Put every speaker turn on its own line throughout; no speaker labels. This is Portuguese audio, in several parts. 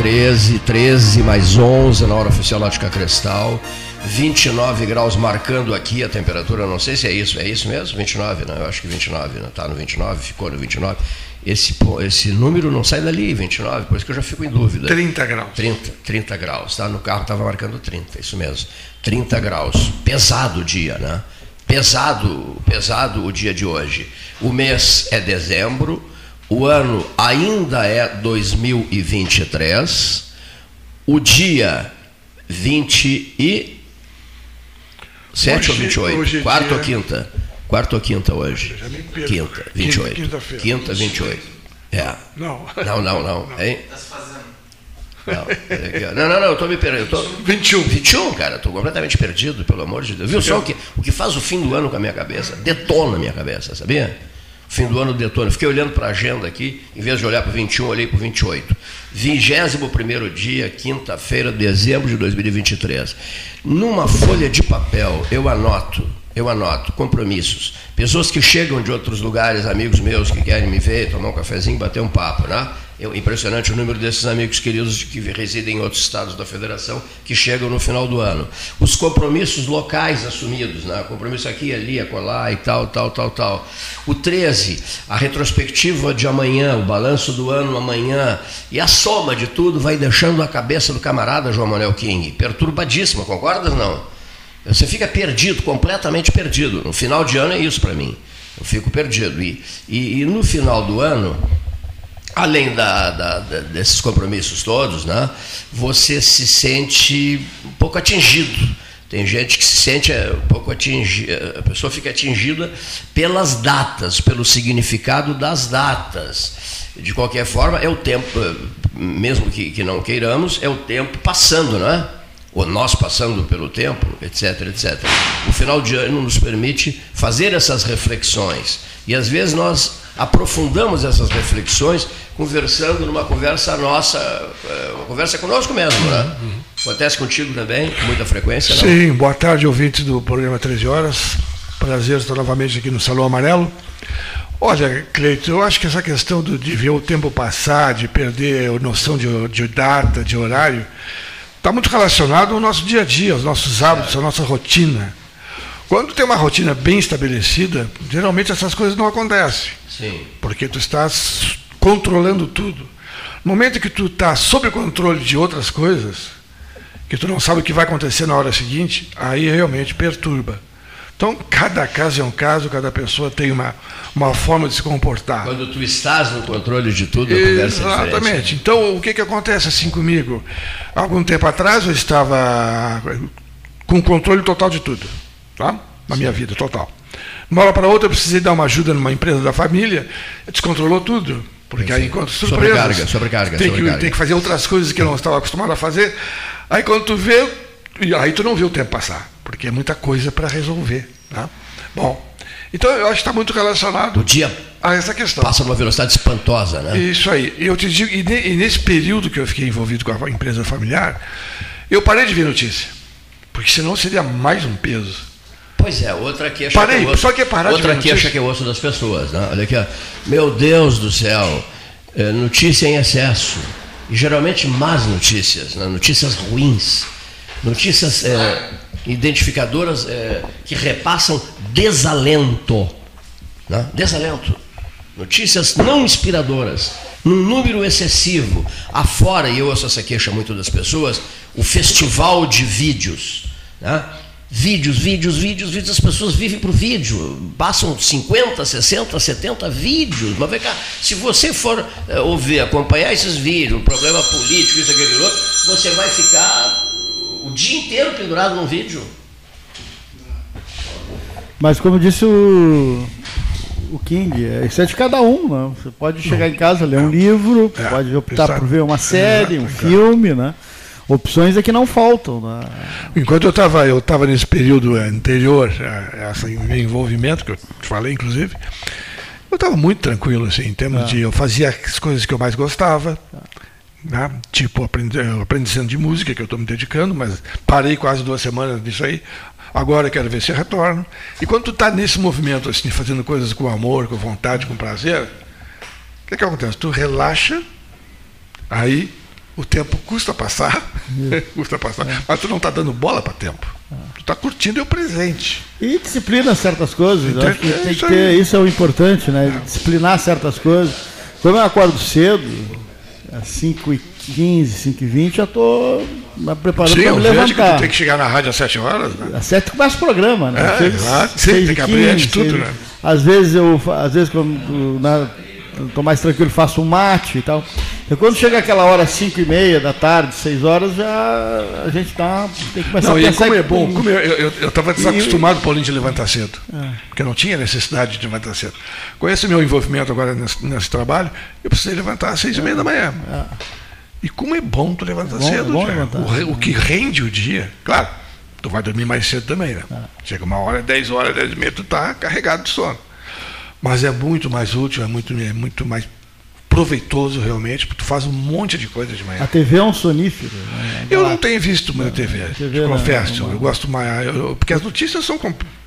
13, 13 mais 11 na hora oficial Náutica Cristal. 29 graus marcando aqui a temperatura, não sei se é isso, é isso mesmo? 29, né? Eu acho que 29, né? Tá no 29, ficou no 29. Esse, esse número não sai dali, 29, por isso que eu já fico em dúvida.
30 graus.
30, 30 graus, tá? No carro estava marcando 30, isso mesmo. 30 graus. Pesado o dia, né? Pesado, pesado o dia de hoje. O mês é dezembro, o ano ainda é 2023, o dia 27 hoje, ou 28? Hoje é Quarta dia... ou quinta? Quarta ou quinta hoje? Quinta, 28. Quinta, quinta 28. É. Não. Não, não, não. Hein? Está se fazendo. Não, não, não, não, eu estou me perdendo. Tô...
21.
21, cara, estou completamente perdido, pelo amor de Deus. Viu só o que, o que faz o fim do ano com a minha cabeça? Detona a minha cabeça, sabia? Fim do ano detona. Fiquei olhando para a agenda aqui, em vez de olhar para o 21, olhei para o 28. 21 dia, quinta-feira, dezembro de 2023. Numa folha de papel, eu anoto, eu anoto compromissos. Pessoas que chegam de outros lugares, amigos meus que querem me ver, tomar um cafezinho, bater um papo, né? É impressionante o número desses amigos queridos que residem em outros estados da federação que chegam no final do ano. Os compromissos locais assumidos, né? compromisso aqui, ali, acolá e tal, tal, tal, tal. O 13, a retrospectiva de amanhã, o balanço do ano amanhã. E a soma de tudo vai deixando a cabeça do camarada João Manuel King perturbadíssima, concordas não? Você fica perdido, completamente perdido. No final de ano é isso para mim. Eu fico perdido. E, e, e no final do ano além da, da, da, desses compromissos todos, né, você se sente um pouco atingido. Tem gente que se sente é, um pouco atingida, a pessoa fica atingida pelas datas, pelo significado das datas. De qualquer forma, é o tempo, mesmo que, que não queiramos, é o tempo passando, não é? Ou nós passando pelo tempo, etc, etc. O final de ano nos permite fazer essas reflexões. E às vezes nós aprofundamos essas reflexões conversando numa conversa nossa, é, uma conversa conosco mesmo, né? Acontece contigo também, com muita frequência? Não?
Sim, boa tarde, ouvintes do programa 13 Horas. Prazer estar novamente aqui no Salão Amarelo. Olha, Cleito, eu acho que essa questão de ver o tempo passar, de perder a noção de, de data, de horário, está muito relacionado ao nosso dia a dia, aos nossos hábitos, à nossa rotina. Quando tem uma rotina bem estabelecida, geralmente essas coisas não acontecem.
Sim.
Porque tu estás controlando tudo. No momento que tu está sob controle de outras coisas, que tu não sabe o que vai acontecer na hora seguinte, aí realmente perturba. Então, cada caso é um caso, cada pessoa tem uma, uma forma de se comportar.
Quando tu estás no controle de tudo, a conversa
é Exatamente. Então, o que, que acontece assim comigo? Algum tempo atrás eu estava com controle total de tudo, tá? na minha vida, total uma hora para outra eu precisei dar uma ajuda numa empresa da família, descontrolou tudo. Porque aí enquanto surpresas.
Sobrecarga, sobrecarga,
tem,
sobrecarga.
Que, tem que fazer outras coisas que eu não estava acostumado a fazer. Aí quando tu vê, aí tu não vê o tempo passar, porque é muita coisa para resolver. Tá? Bom, então eu acho que está muito relacionado
o dia
a essa questão.
Passa numa velocidade espantosa, né?
Isso aí. Eu te digo, e, e nesse período que eu fiquei envolvido com a empresa familiar, eu parei de ver notícia. Porque senão seria mais um peso.
Pois é, outra queixa
Parei, que é osso, só que é parar
outra queixa que é osso das pessoas. Né? Olha aqui, ó. meu Deus do céu, é, notícia em excesso. E geralmente más notícias, né? notícias ruins, notícias é, identificadoras é, que repassam desalento. Né? Desalento. Notícias não inspiradoras, num número excessivo. Afora, e eu ouço essa queixa muito das pessoas, o festival de vídeos. Né? Vídeos, vídeos, vídeos, vídeos, as pessoas vivem para o vídeo, passam 50, 60, 70 vídeos. Mas vem cá, se você for é, ouvir, acompanhar esses vídeos, um problema político, isso, aquilo, outro, você vai ficar o dia inteiro pendurado num vídeo.
Mas como disse o, o King, é, isso é de cada um. Né? Você pode chegar em casa, ler um livro, é, pode optar por ver uma série, um filme, né? Opções é que não faltam. Né?
Enquanto eu estava eu tava nesse período anterior a esse envolvimento, que eu te falei, inclusive, eu estava muito tranquilo, assim, em termos é. de. Eu fazia as coisas que eu mais gostava. Né? Tipo, aprendizando de música, que eu estou me dedicando, mas parei quase duas semanas disso aí. Agora quero ver se retorno. E quando tu está nesse movimento, assim, fazendo coisas com amor, com vontade, com prazer, o que, que acontece? Tu relaxa, aí O tempo custa passar, custa passar, é. mas tu não está dando bola para tempo. Tu está curtindo o presente.
E disciplina certas coisas. Então, acho que tem que ter, isso é o importante, né? Disciplinar certas coisas. Quando eu acordo cedo, às 5 e 15, 5 e 20, já estou preparando para me levantar.
Que tem que chegar na rádio às 7 horas, né?
Às 7 começa o programa, né?
É, exato. Sim, tem que abrir 15, de tudo, né?
Às vezes eu, às vezes quando na, estou mais tranquilo, faço um mate e tal. E quando chega aquela hora, 5 e meia da tarde, 6 horas, já a gente tá, tem que começar
não,
a
pensar. Como é bom, como eu estava desacostumado, Paulinho, de levantar cedo. É. Porque eu não tinha necessidade de levantar cedo. Com esse meu envolvimento agora nesse, nesse trabalho, eu precisei levantar às 6 e meia da manhã. É. E como é bom tu levantar é bom, cedo, é levantar. O, o, que rende o dia, claro, tu vai dormir mais cedo também, né? É. Chega uma hora, 10 horas, 10 e meia, tu tá carregado de sono. Mas é muito mais útil, é muito, é muito mais proveitoso realmente, porque tu faz um monte de coisa de manhã.
A TV é um sonífero. Né?
Eu não tenho visto muita TV, TV confesso. Não, eu gosto mais. Eu, porque as notícias são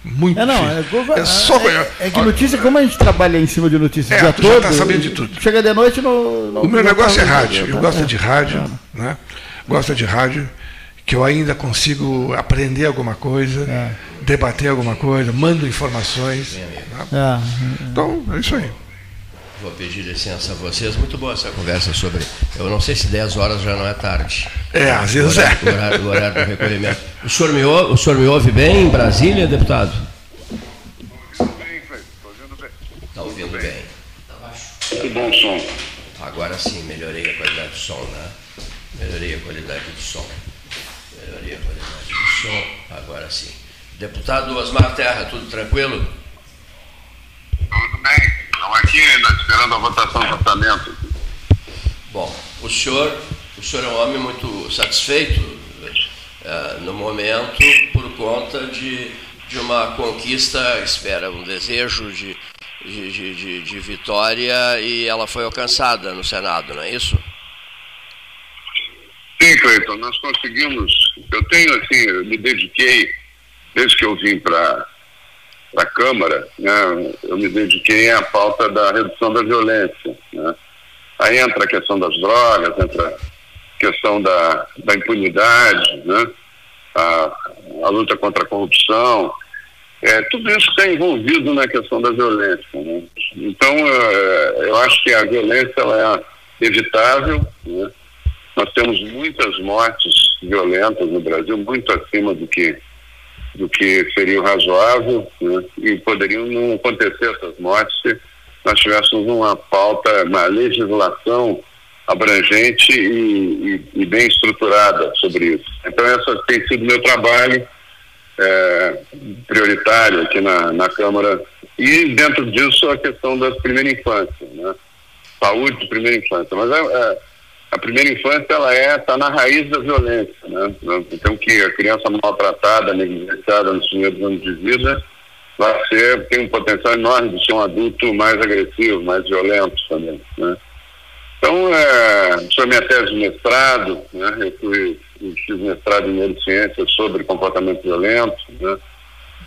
muito.
É, não, é, é, só, é, é que notícia, como a gente trabalha em cima de notícias é, dia tu todo, já tá
sabendo de tudo.
Chega de noite no. no
o meu negócio é rádio. Eu gosto de rádio, né? Gosto de rádio, que eu ainda consigo aprender alguma coisa, é. Debater alguma coisa, mando informações. Né? Então, é isso aí.
Vou pedir licença a vocês. Muito boa essa conversa sobre. Eu não sei se 10 horas já não é tarde.
É, às vezes
é. O horário, o horário do recolhimento. O senhor, me ouve, o senhor me ouve bem em Brasília, deputado?
Estou ouvindo bem, Estou ouvindo bem.
Está ouvindo bem.
Está baixo. Muito bom som.
Agora sim, melhorei a qualidade do som, né? Melhorei a qualidade do som. Melhorei a qualidade do som. Agora sim. Deputado Osmar Terra, tudo tranquilo?
Tudo bem. Estamos aqui ainda esperando a votação do orçamento.
Bom, o senhor, o senhor é um homem muito satisfeito uh, no momento por conta de, de uma conquista, espera, um desejo de, de, de, de vitória e ela foi alcançada no Senado, não é isso?
Sim, Cleiton, nós conseguimos. Eu tenho, assim, eu me dediquei, desde que eu vim para da Câmara, né, eu me dediquei à pauta da redução da violência. Né. Aí entra a questão das drogas, entra a questão da, da impunidade, né, a, a luta contra a corrupção, é, tudo isso está envolvido na questão da violência. Né? Então, é, eu acho que a violência ela é evitável. Né? Nós temos muitas mortes violentas no Brasil, muito acima do que do que seria razoável né? e poderiam não acontecer essas mortes se nós tivéssemos uma pauta, uma legislação abrangente e, e, e bem estruturada sobre isso. Então, essa tem sido meu trabalho é, prioritário aqui na, na Câmara. E, dentro disso, a questão da primeira infância, né? saúde de primeira infância. Mas é, é a primeira infância ela é está na raiz da violência, né? Então que a criança maltratada, negligenciada nos primeiros anos de vida vai ser tem um potencial enorme de ser um adulto mais agressivo, mais violento também, né? Então, é, sou minha tese de mestrado, né? Eu fui fiz mestrado em neurociência sobre comportamento violento, né?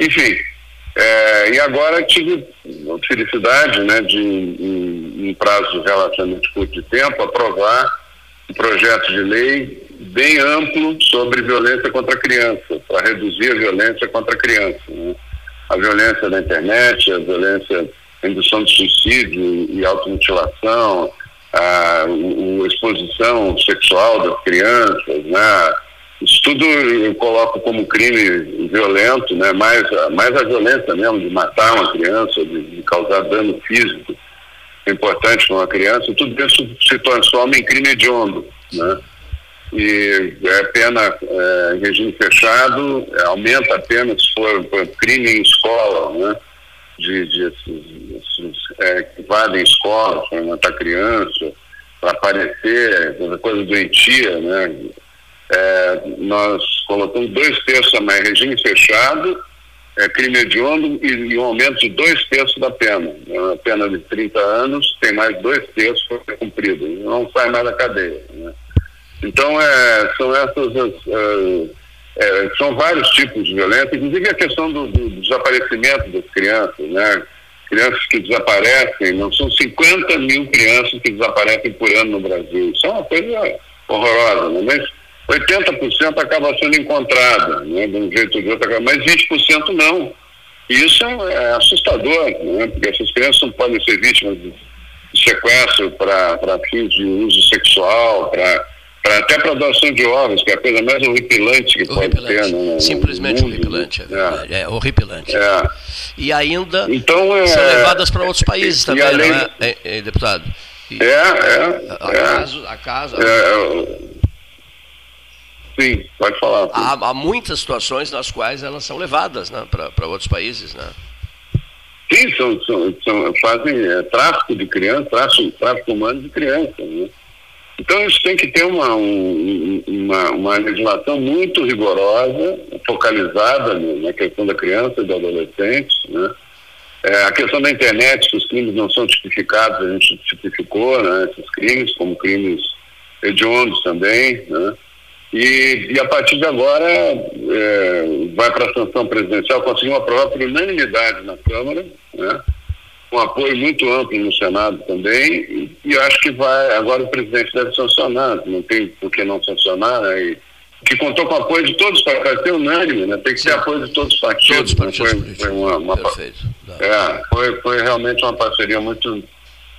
Enfim, é, e agora tive a felicidade, né, de em, em prazo relativamente curto de tempo aprovar um projeto de lei bem amplo sobre violência contra a criança, para reduzir a violência contra a criança. Né? A violência na internet, a violência, a indução de suicídio e automutilação, a, a exposição sexual das crianças, né? Isso tudo eu coloco como crime violento, né? mais, mais a violência mesmo de matar uma criança, de, de causar dano físico importante para uma criança, tudo isso se transforma em crime hediondo, né? E é pena é, em regime fechado, é, aumenta a pena se for, for crime em escola, né? De, de esses, esses é, que invadem escolas para matar criança, para aparecer, coisa doentia, né? É, nós colocamos dois terços a mais regime fechado é, crime hediondo e, e, um aumento de dois terços da pena. É a pena de 30 anos tem mais dois terços para cumprido, não sai mais da cadeia. Né? Então, é, são essas. As, é, é, são vários tipos de violência, inclusive a questão do, do, desaparecimento das crianças, né? Crianças que desaparecem, não são 50 mil crianças que desaparecem por ano no Brasil. Isso é uma coisa horrorosa, né? mas 80% acaba sendo encontrada, né? de um jeito ou de outro, mas 20% não. E isso é, é assustador, né? porque essas crianças não podem ser vítimas de sequestro para fins de uso sexual, para até para doação de órgãos, que é a coisa mais horripilante que horripilante. pode ter.
No, Simplesmente
no
horripilante, é, verdade. é. é horripilante.
É.
E ainda
então, é,
são levadas para outros países também, além, não é, é, deputado?
E, é, é.
Acaso, acaso.
Sim, pode falar.
Há, há, muitas situações nas quais elas são levadas né, para outros países, né?
Sim, são, são, são fazem é, tráfico de crianças, tráfico, tráfico humano de crianças, né? Então isso tem que ter uma, um, uma, uma, legislação muito rigorosa, focalizada na questão da criança e do adolescente. Né? É, a questão da internet, que os crimes não são tipificados, a gente tipificou né, esses crimes como crimes hediondos também. Né? E, e a partir de agora é, vai para a sanção presidencial, conseguimos aprovar por unanimidade na Câmara, né? com apoio muito amplo no Senado também, e, e acho que vai, agora o presidente deve sancionar, não tem por que não sancionar, né? E, que contou com o apoio de todos os partidos, ser unânime, né? tem que Sim. ter apoio de todos os partidos.
Todos os
partidos
né? foi, foi, uma, uma.
É, foi, foi realmente uma parceria muito,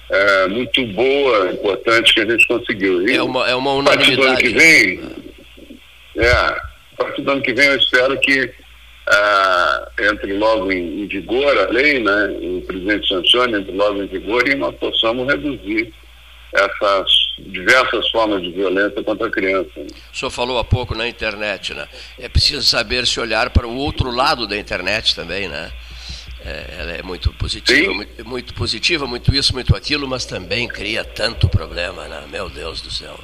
é, muito boa, importante que a gente conseguiu.
E é uma, é uma unanimidade. A
partir do ano que vem, é, a partir do ano que vem eu espero que ah, entre logo em, em, vigor a lei, né, o presidente sancione, entre logo em vigor e nós possamos reduzir essas diversas formas de violência contra a criança.
O senhor falou há pouco na internet, né? É preciso saber se olhar para o outro lado da internet também, né? É, ela é muito positiva, muito, muito, positiva, muito isso, muito aquilo, mas também cria tanto problema, né? Meu Deus do céu.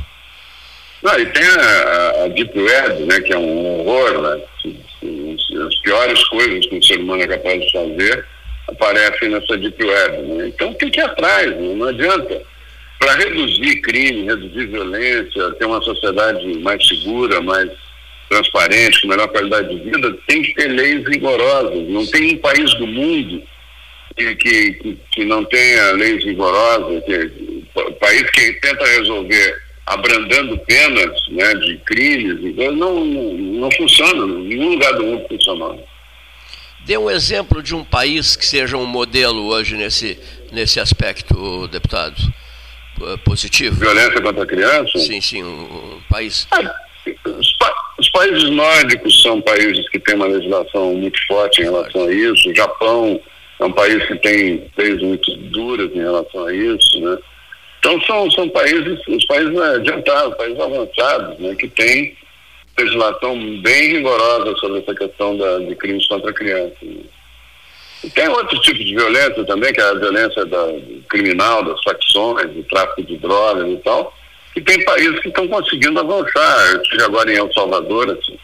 Não, e tem a, a Deep Web, né, que é um horror, né? As piores coisas que o ser humano é capaz de fazer aparecem nessa Deep Web. Né? Então tem que ir atrás, né? não adianta. Para reduzir crime, reduzir violência, ter uma sociedade mais segura, mais transparente, com melhor qualidade de vida, tem que ter leis rigorosas. Não tem um país do mundo que, que, que não tenha leis rigorosas, que, país que tenta resolver abrandando penas né, de crimes, então não, não, não funciona, em nenhum lugar do mundo funciona.
Dê um exemplo de um país que seja um modelo hoje nesse, nesse aspecto, deputado, positivo.
Violência contra a criança?
Sim, sim, um, um país.
Ah, os, pa os, países nórdicos são países que têm uma legislação muito forte em relação a isso. O Japão é um país que tem leis muito duras em relação a isso, né? Então são, são países, os países adiantados, países avançados, né, que têm legislação bem rigorosa sobre essa questão da, de crimes contra a criança. E tem outros tipos de violência também, que é a violência da, criminal, das facções, do tráfico de drogas e tal, e tem países que estão conseguindo avançar. Eu estive agora em El Salvador, assim,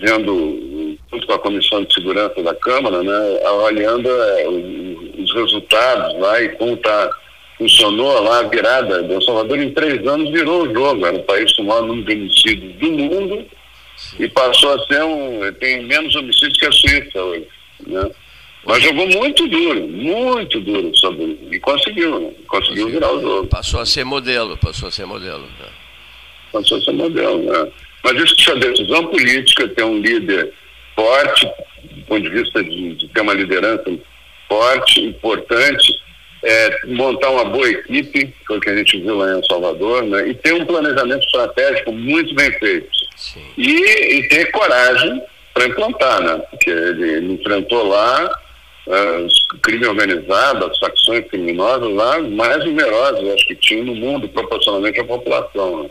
vendo, junto com a Comissão de Segurança da Câmara, né, avaliando é, os resultados lá e como está funcionou lá a virada El Salvador em três anos virou o jogo. Era o país com o maior número de homicídios do mundo e passou a ser um. tem menos homicídios que a Suíça hoje. Né? Mas jogou muito duro, muito duro sobre e conseguiu, né? conseguiu virar o jogo.
Passou a ser modelo, passou a ser modelo. Né?
Passou a ser modelo, né? Mas isso é decisão política, ter um líder forte, do ponto de vista de, de ter uma liderança forte, importante, é, montar uma boa equipe, foi o que a gente viu lá em Salvador, né? e ter um planejamento estratégico muito bem feito. E, e, ter coragem para implantar, né? Porque ele, ele enfrentou lá uh, o crime organizado, as facções criminosas lá mais numerosas, acho que tinham no mundo, proporcionalmente à população. Né?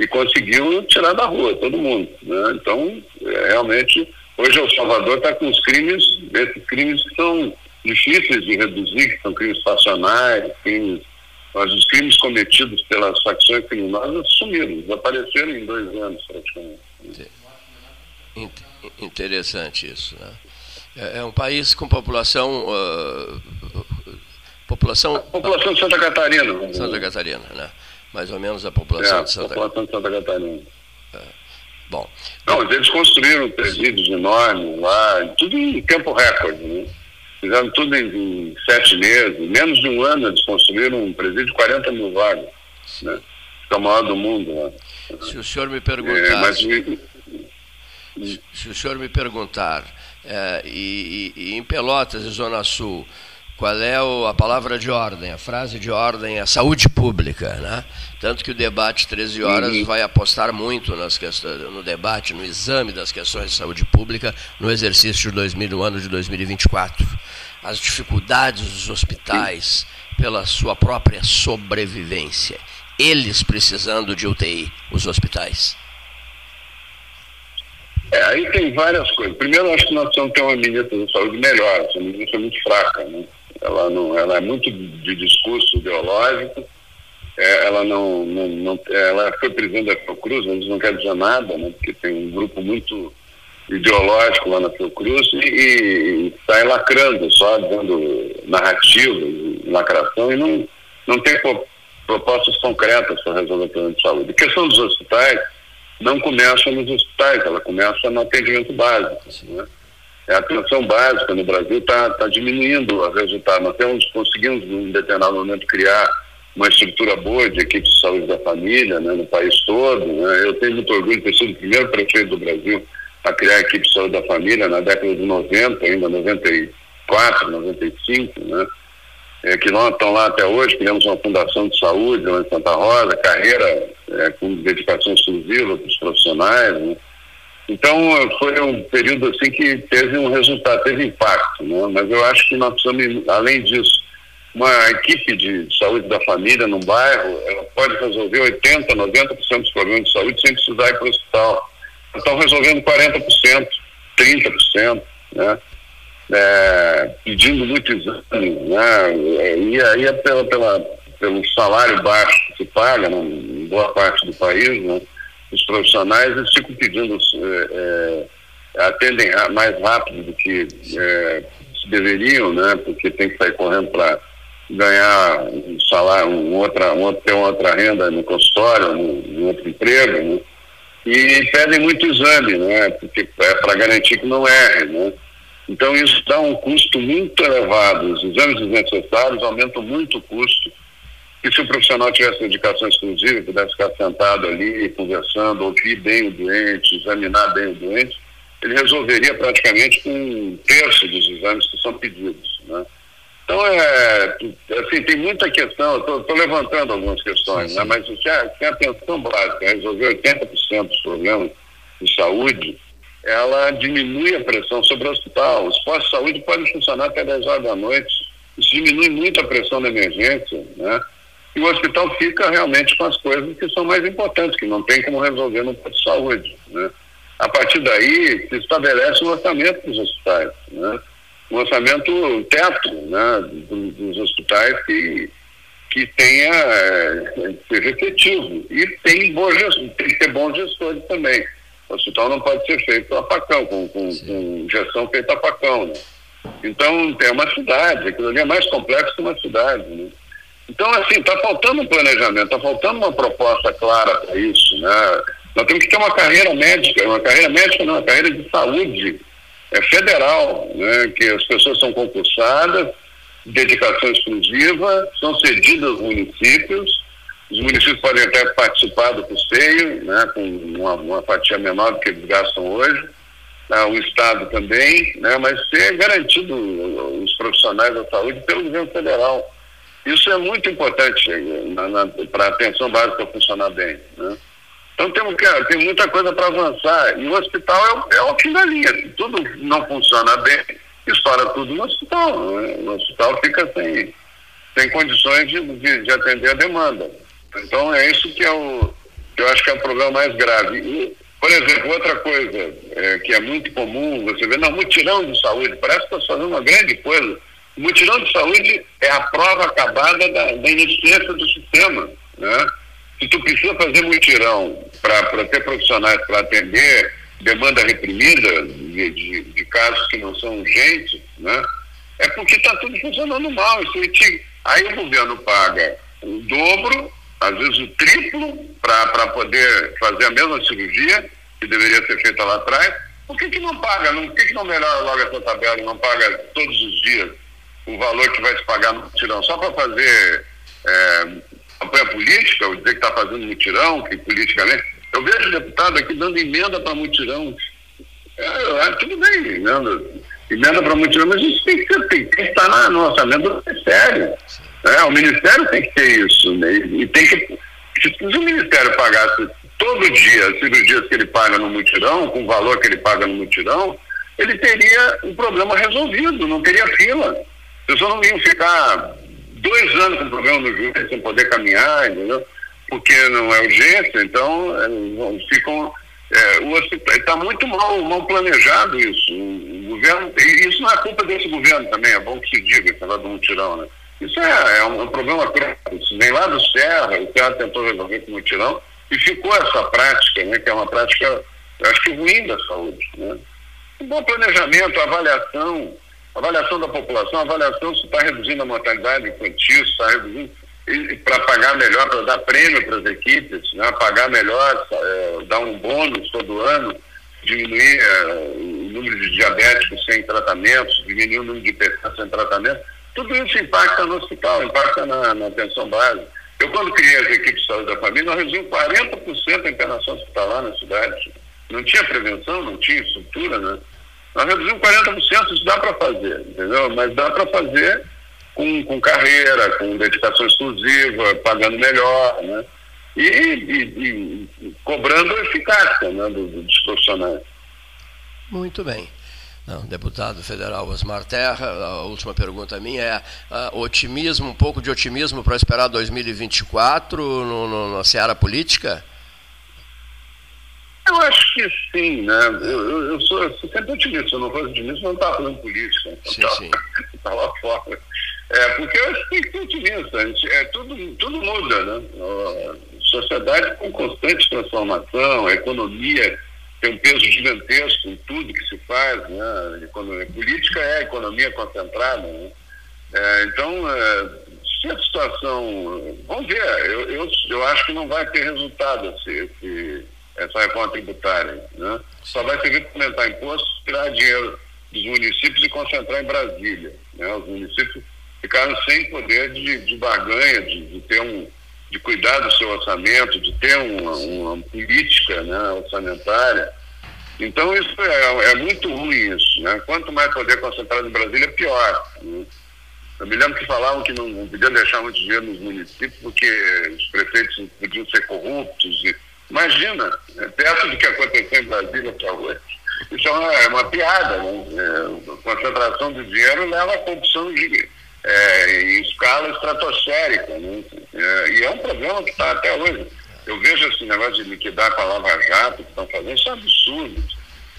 E conseguiu tirar da rua todo mundo. Né? Então, é, realmente, hoje o Salvador está com os crimes, esses crimes que são difíceis de reduzir, que são crimes passionais, crimes, mas os crimes cometidos pelas facções criminosas sumiram, desapareceram em dois anos praticamente.
Interessante isso. Né? É, é um país com população. Uh, população. A
população de Santa Catarina.
Santa Catarina, né? Mais ou menos a população é, de Santa
Catarina. população de Santa Catarina.
É. Bom.
Não, eles construíram presídios enormes lá, tudo em tempo recorde, né? Fizeram tudo em, em, sete meses, menos de um ano eles construíram um presídio de 40 mil vagas. Né? que é o maior do mundo. Né?
Se o senhor me perguntar. É, mas... Se o senhor me perguntar, é, e, e, em Pelotas e Zona Sul, qual é o, a palavra de ordem, a frase de ordem é saúde pública, né? Tanto que o debate 13 horas uhum. vai apostar muito nas questões, no debate, no exame das questões de saúde pública no exercício de 2000, no ano de 2024. As dificuldades dos hospitais pela sua própria sobrevivência. Eles precisando de UTI, os hospitais.
É, aí tem várias coisas. Primeiro, acho que nós precisamos ter uma ministra da saúde melhor. Essa ministra é muito fraca. Né? Ela, não, ela é muito de discurso ideológico. É, ela não, não, não, ela foi presidente da Fiocruz, mas não quer dizer nada, né? porque tem um grupo muito ideológico lá na Fiocruz e, e, e sai lacrando, só dando narrativa, lacração e não, não tem propostas concretas para resolver o problema de saúde. A questão dos hospitais, não começa nos hospitais, ela começa no atendimento básico. Né? A atenção básica no Brasil está tá diminuindo o resultado. Nós temos, conseguimos, em determinado momento, criar uma estrutura boa de equipe de saúde da família né, no país todo. Né? Eu tenho muito orgulho de ter sido o primeiro prefeito do Brasil a criar a equipe de saúde da família na década de 90, ainda 94, 95, né? é, que nós estão lá até hoje, criamos uma fundação de saúde lá em Santa Rosa, carreira é, com dedicação exclusiva para os profissionais. Né? Então, foi um período assim que teve um resultado, teve impacto, né? mas eu acho que nós precisamos, além disso, uma equipe de saúde da família num bairro, ela pode resolver 80%, 90% dos problemas de saúde sem precisar ir para o hospital. Estão resolvendo 40%, 30%, né? é, pedindo muito exame, né? e aí é pela, pela, pelo salário baixo que se paga né? em boa parte do país, né? Os profissionais eles ficam pedindo, é, é, atendem mais rápido do que é, se deveriam, né? porque tem que sair correndo para ganhar um salário, um outra, um, ter uma outra renda no consultório, um outro emprego, né? e pedem muito exame, né? porque é para garantir que não erre, né? Então, isso dá um custo muito elevado. Os exames desnecessários aumentam muito o custo. E se o profissional tivesse dedicação exclusiva, pudesse ficar sentado ali, conversando, ouvir bem o doente, examinar bem o doente, ele resolveria praticamente um terço dos exames que são pedidos. Né? Então, é, assim, tem muita questão, estou levantando algumas questões, sim, sim. Né? mas se a, se a atenção básica é resolver 80% dos problemas de saúde, ela diminui a pressão sobre o hospital. Os postos de saúde podem funcionar até 10 horas da noite. Isso diminui muito a pressão da emergência, né? E o hospital fica realmente com as coisas que são mais importantes, que não tem como resolver no posto de saúde, né? A partir daí, se estabelece um orçamento dos hospitais, né? Um orçamento teto, né? Dos, hospitais que, que tenha, é, seja efetivo. E tem, boa, tem que ter bons gestores também. O hospital não pode ser feito a facão, com, com, com gestão feita a facão. Né? Então, tem uma cidade, aquilo ali é mais complexo que uma cidade. Né? Então, assim, está faltando um planejamento, está faltando uma proposta clara para isso. Né? Nós temos que ter uma carreira médica, uma carreira médica não, uma carreira de saúde é federal, né? que as pessoas são concursadas, dedicação exclusiva, são cedidas aos municípios, os municípios podem até participar do custeio, né, com uma, uma fatia menor do que eles gastam hoje, né, o Estado também, né, mas ser garantido os profissionais da saúde pelo governo federal. Isso é muito importante para a atenção básica funcionar bem. Né? Então temos que, tem muita coisa para avançar. E o hospital é é o fim da linha. Se tudo não funciona bem, estoura tudo no hospital. Né? O hospital fica sem, sem condições de, de, de atender a demanda. Então é isso que é o que eu acho que é o problema mais grave. E, por exemplo, outra coisa é, que é muito comum, você vê, não, mutirão de saúde, parece que está fazendo uma grande coisa. Mutirão de saúde é a prova acabada da, da ineficiência do sistema. Né? Se tu precisa fazer mutirão para ter profissionais para atender demanda reprimida de, de, de, casos que não são urgentes, né? é porque está tudo funcionando mal. Isso, aí o governo paga o dobro às vezes o triplo, para poder fazer a mesma cirurgia que deveria ser feita lá atrás. Por que, que não paga? Por que, que não melhora logo essa tabela e não paga todos os dias o valor que vai se pagar no tirão? Só para fazer é, campanha política, ou dizer que está fazendo mutirão, que politicamente. Eu vejo deputado aqui dando emenda para mutirão. É, é, tudo bem, emenda, emenda para mutirão, mas isso tem que, tem, que estar na, no orçamento do Ministério. É, o Ministério tem que ter isso. Né? E, e tem que. Se o Ministério pagasse todo dia as cirurgias que ele paga no mutirão, com o valor que ele paga no mutirão, ele teria um problema resolvido, não teria fila. Pessoas não iam ficar dois anos com problema no joelho, sem poder caminhar, entendeu? Porque não é urgência, então é, ficam. É, está muito mal, mal planejado isso. O governo, e isso não é culpa desse governo também, é bom que se diga, esse negócio do mutirão, né? Isso é, é um, um, problema crônico. Isso vem lá do Serra, o Serra tentou resolver com o mutirão, e ficou essa prática, né, que é uma prática, acho que ruim da saúde. Né? Um bom planejamento, avaliação, avaliação da população, avaliação se está reduzindo a mortalidade infantil, se está reduzindo, para pagar melhor, para dar prêmio para as equipes, né, pagar melhor, é, dar um bônus todo ano, diminuir é, o número de diabéticos sem tratamento, diminuir o número de pessoas sem tratamento. Tudo isso impacta no hospital, impacta na, na atenção básica. Eu, quando criei as equipes de saúde da família, nós reduzimos 40% da internação hospitalar na cidade. Não tinha prevenção, não tinha estrutura, né? Nós reduzimos 40%, isso dá para fazer, entendeu? Mas dá para fazer com, com carreira, com dedicação exclusiva, pagando melhor, né? E, e, e cobrando eficácia né, dos profissionais.
Muito bem. Não, deputado federal Osmar Terra, a última pergunta minha é uh, otimismo, um pouco de otimismo para esperar 2024 no, no, na seara política?
Eu acho que sim, né? Eu, eu, eu, sou, sempre otimista, eu não fosse otimista, eu não estava fazendo política. Então sim, tava, sim. Estava fora. É, porque eu acho que tem que ser otimista, é, tudo, tudo muda, né? A sociedade com constante transformação, a economia tem um peso gigantesco em tudo que se faz, né? Economia, política é economia concentrada, né? É, então, é, se a situação. Vamos ver, eu, eu, eu acho que não vai ter resultado esse, esse, essa reforma tributária. Né? Só vai servir para aumentar impostos, tirar dinheiro dos municípios e concentrar em Brasília. Né? Os municípios ficaram sem poder de, de barganha, de, de ter um de cuidar do seu orçamento, de ter uma, uma política né, orçamentária. Então isso é, é, muito ruim isso. Né? Quanto mais poder concentrado em Brasília, pior. Né? Eu me lembro que falavam que não, não podiam deixar muito dinheiro nos municípios porque os prefeitos podiam ser corruptos. E, imagina, né? perto do que aconteceu em Brasília para hoje. Isso é uma, é uma piada. Né? É, a concentração de dinheiro leva à corrupção de, é, em escala estratosférica. Né? É, e é um problema que está até hoje. Eu vejo esse negócio de liquidar com a Lava Jato que estão fazendo, isso é absurdo.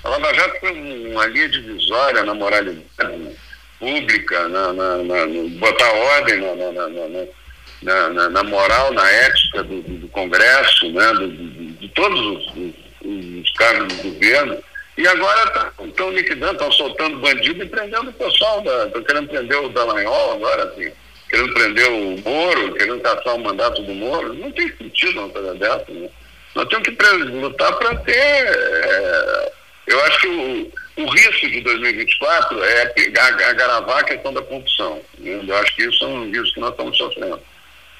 A Lava Jato foi uma linha divisória na moralidade pública, na, na, na botar ordem na, na, moral, na ética do, do Congresso, né, do, do, de todos os, os, os cargos do governo. E agora estão liquidando, estão soltando bandido e prendendo o pessoal. Estão querendo prender o Dallagnol agora, assim, querendo prender o Moro, querendo caçar o mandato do Moro. Não tem sentido uma coisa dessa. Né? Nós temos que lutar para ter. É, eu acho que o, o risco de 2024 é agravar a questão da corrupção. Né? Eu acho que isso é um risco que nós estamos sofrendo.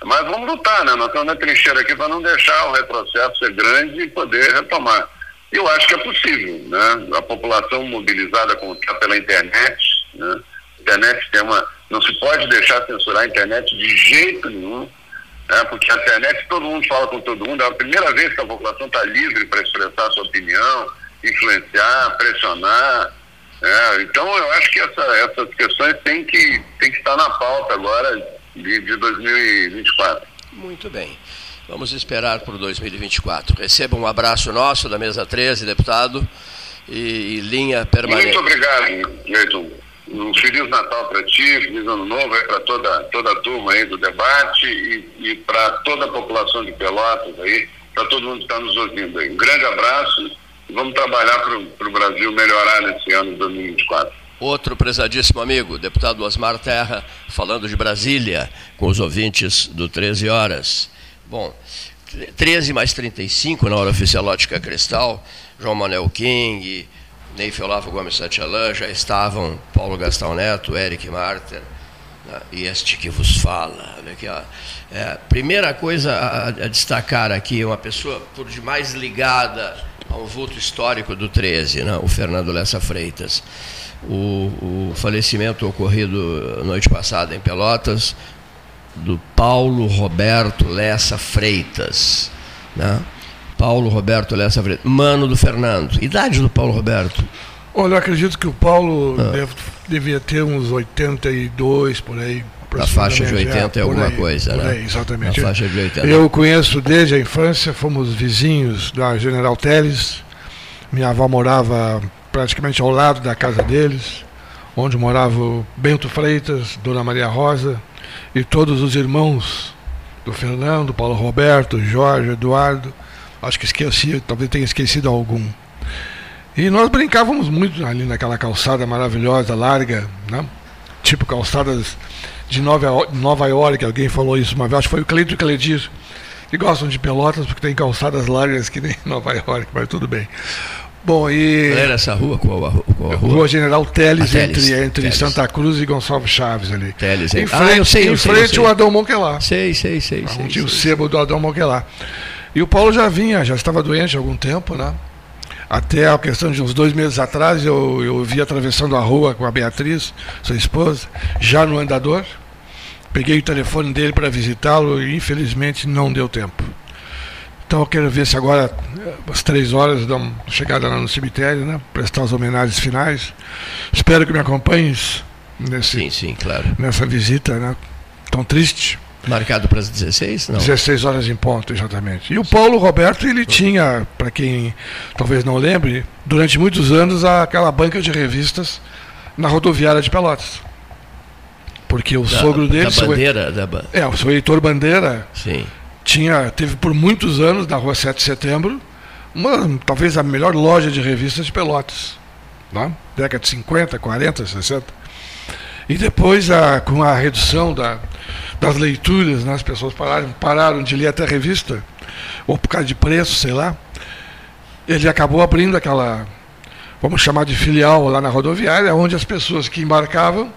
Mas vamos lutar, né? Nós estamos na trincheira aqui para não deixar o retrocesso ser grande e poder retomar. Eu acho que é possível, né? A população mobilizada tá pela internet, né? Internet tem uma, não se pode deixar censurar a internet de jeito nenhum, né? Porque a internet todo mundo fala com todo mundo, é a primeira vez que a população está livre para expressar sua opinião, influenciar, pressionar. Né? Então eu acho que essa, essas questões têm que, têm que estar na pauta agora de, de 2024.
Muito bem. Vamos esperar por 2024. Receba um abraço nosso da mesa 13, deputado, e, e linha permanente.
Muito obrigado, Leitão. Um Feliz Natal para ti, Feliz Ano Novo para toda, toda a turma aí do debate e, e para toda a população de Pelotas aí, para todo mundo que está nos ouvindo aí. Um grande abraço e vamos trabalhar para o Brasil melhorar nesse ano de 2024.
Outro prezadíssimo amigo, deputado Osmar Terra, falando de Brasília, com os ouvintes do 13 Horas. Bom, 13 mais 35 na hora oficial Ótica Cristal, João Manuel King, Ney Olavo Gomes Satialã, já estavam Paulo Gastão Neto, Eric Marter, né? e este que vos fala. Aqui. É, primeira coisa a, a, destacar aqui, uma pessoa por demais ligada ao vulto histórico do 13, né? o Fernando Lessa Freitas. O, o falecimento ocorrido noite passada em Pelotas, do Paulo Roberto Lessa Freitas. Né? Paulo Roberto Lessa Freitas, mano do Fernando. Idade do Paulo Roberto?
Olha, eu acredito que o Paulo ah. deve, devia ter uns 82 por aí.
Na faixa de 80 é, é alguma
aí,
coisa, né?
Aí, exatamente.
Na faixa de 80.
Eu conheço desde a infância, fomos vizinhos da General Teles. Minha avó morava praticamente ao lado da casa deles, onde morava o Bento Freitas, Dona Maria Rosa e todos os irmãos do Fernando, Paulo Roberto, Jorge, Eduardo. Acho que esqueci, talvez tenha esquecido algum. E nós brincávamos muito ali naquela calçada maravilhosa, larga, né? tipo calçadas de Nova, Nova York, alguém falou isso uma vez, acho que foi o Cleito Cledir, que gostam de Pelotas porque tem calçadas largas que nem Nova York, mas tudo bem. Bom, e.
Qual era essa rua? Qual a, qual a
rua? Rua General Teles, Teles entre, entre Teles. Santa Cruz e Gonçalves Chaves ali.
Teles,
em frente, ah, eu sei, eu em frente sei, o Adão Monquelar.
Sei, sei, sei. sei,
sei o sebo do Adão Monquelar. E o Paulo já vinha, já estava doente há algum tempo, né? Até a questão de uns dois meses atrás, eu, eu vi atravessando a rua com a Beatriz, sua esposa, já no andador. Peguei o telefone dele para visitá-lo e infelizmente não deu tempo. Então eu quero ver se agora, às três horas, dá uma chegada lá no cemitério, né? Prestar as homenagens finais. Espero que me acompanhes nesse,
sim, sim, claro.
nessa visita, né? Tão triste.
Marcado para as 16? Não.
16 horas em ponto, exatamente. E o Paulo Roberto, ele tinha, para quem talvez não lembre, durante muitos anos aquela banca de revistas na rodoviária de Pelotas. Porque o da, sogro dele.
Da bandeira? Da...
É, o seu Heitor Bandeira.
Sim.
Tinha, teve por muitos anos na rua 7 de setembro, uma, talvez a melhor loja de revistas de Pelotas. Né? Década de 50, 40, 60. E depois, a, com a redução da, das leituras, né? as pessoas pararam, pararam de ler até a revista, ou por causa de preço, sei lá. Ele acabou abrindo aquela, vamos chamar de filial lá na rodoviária, onde as pessoas que embarcavam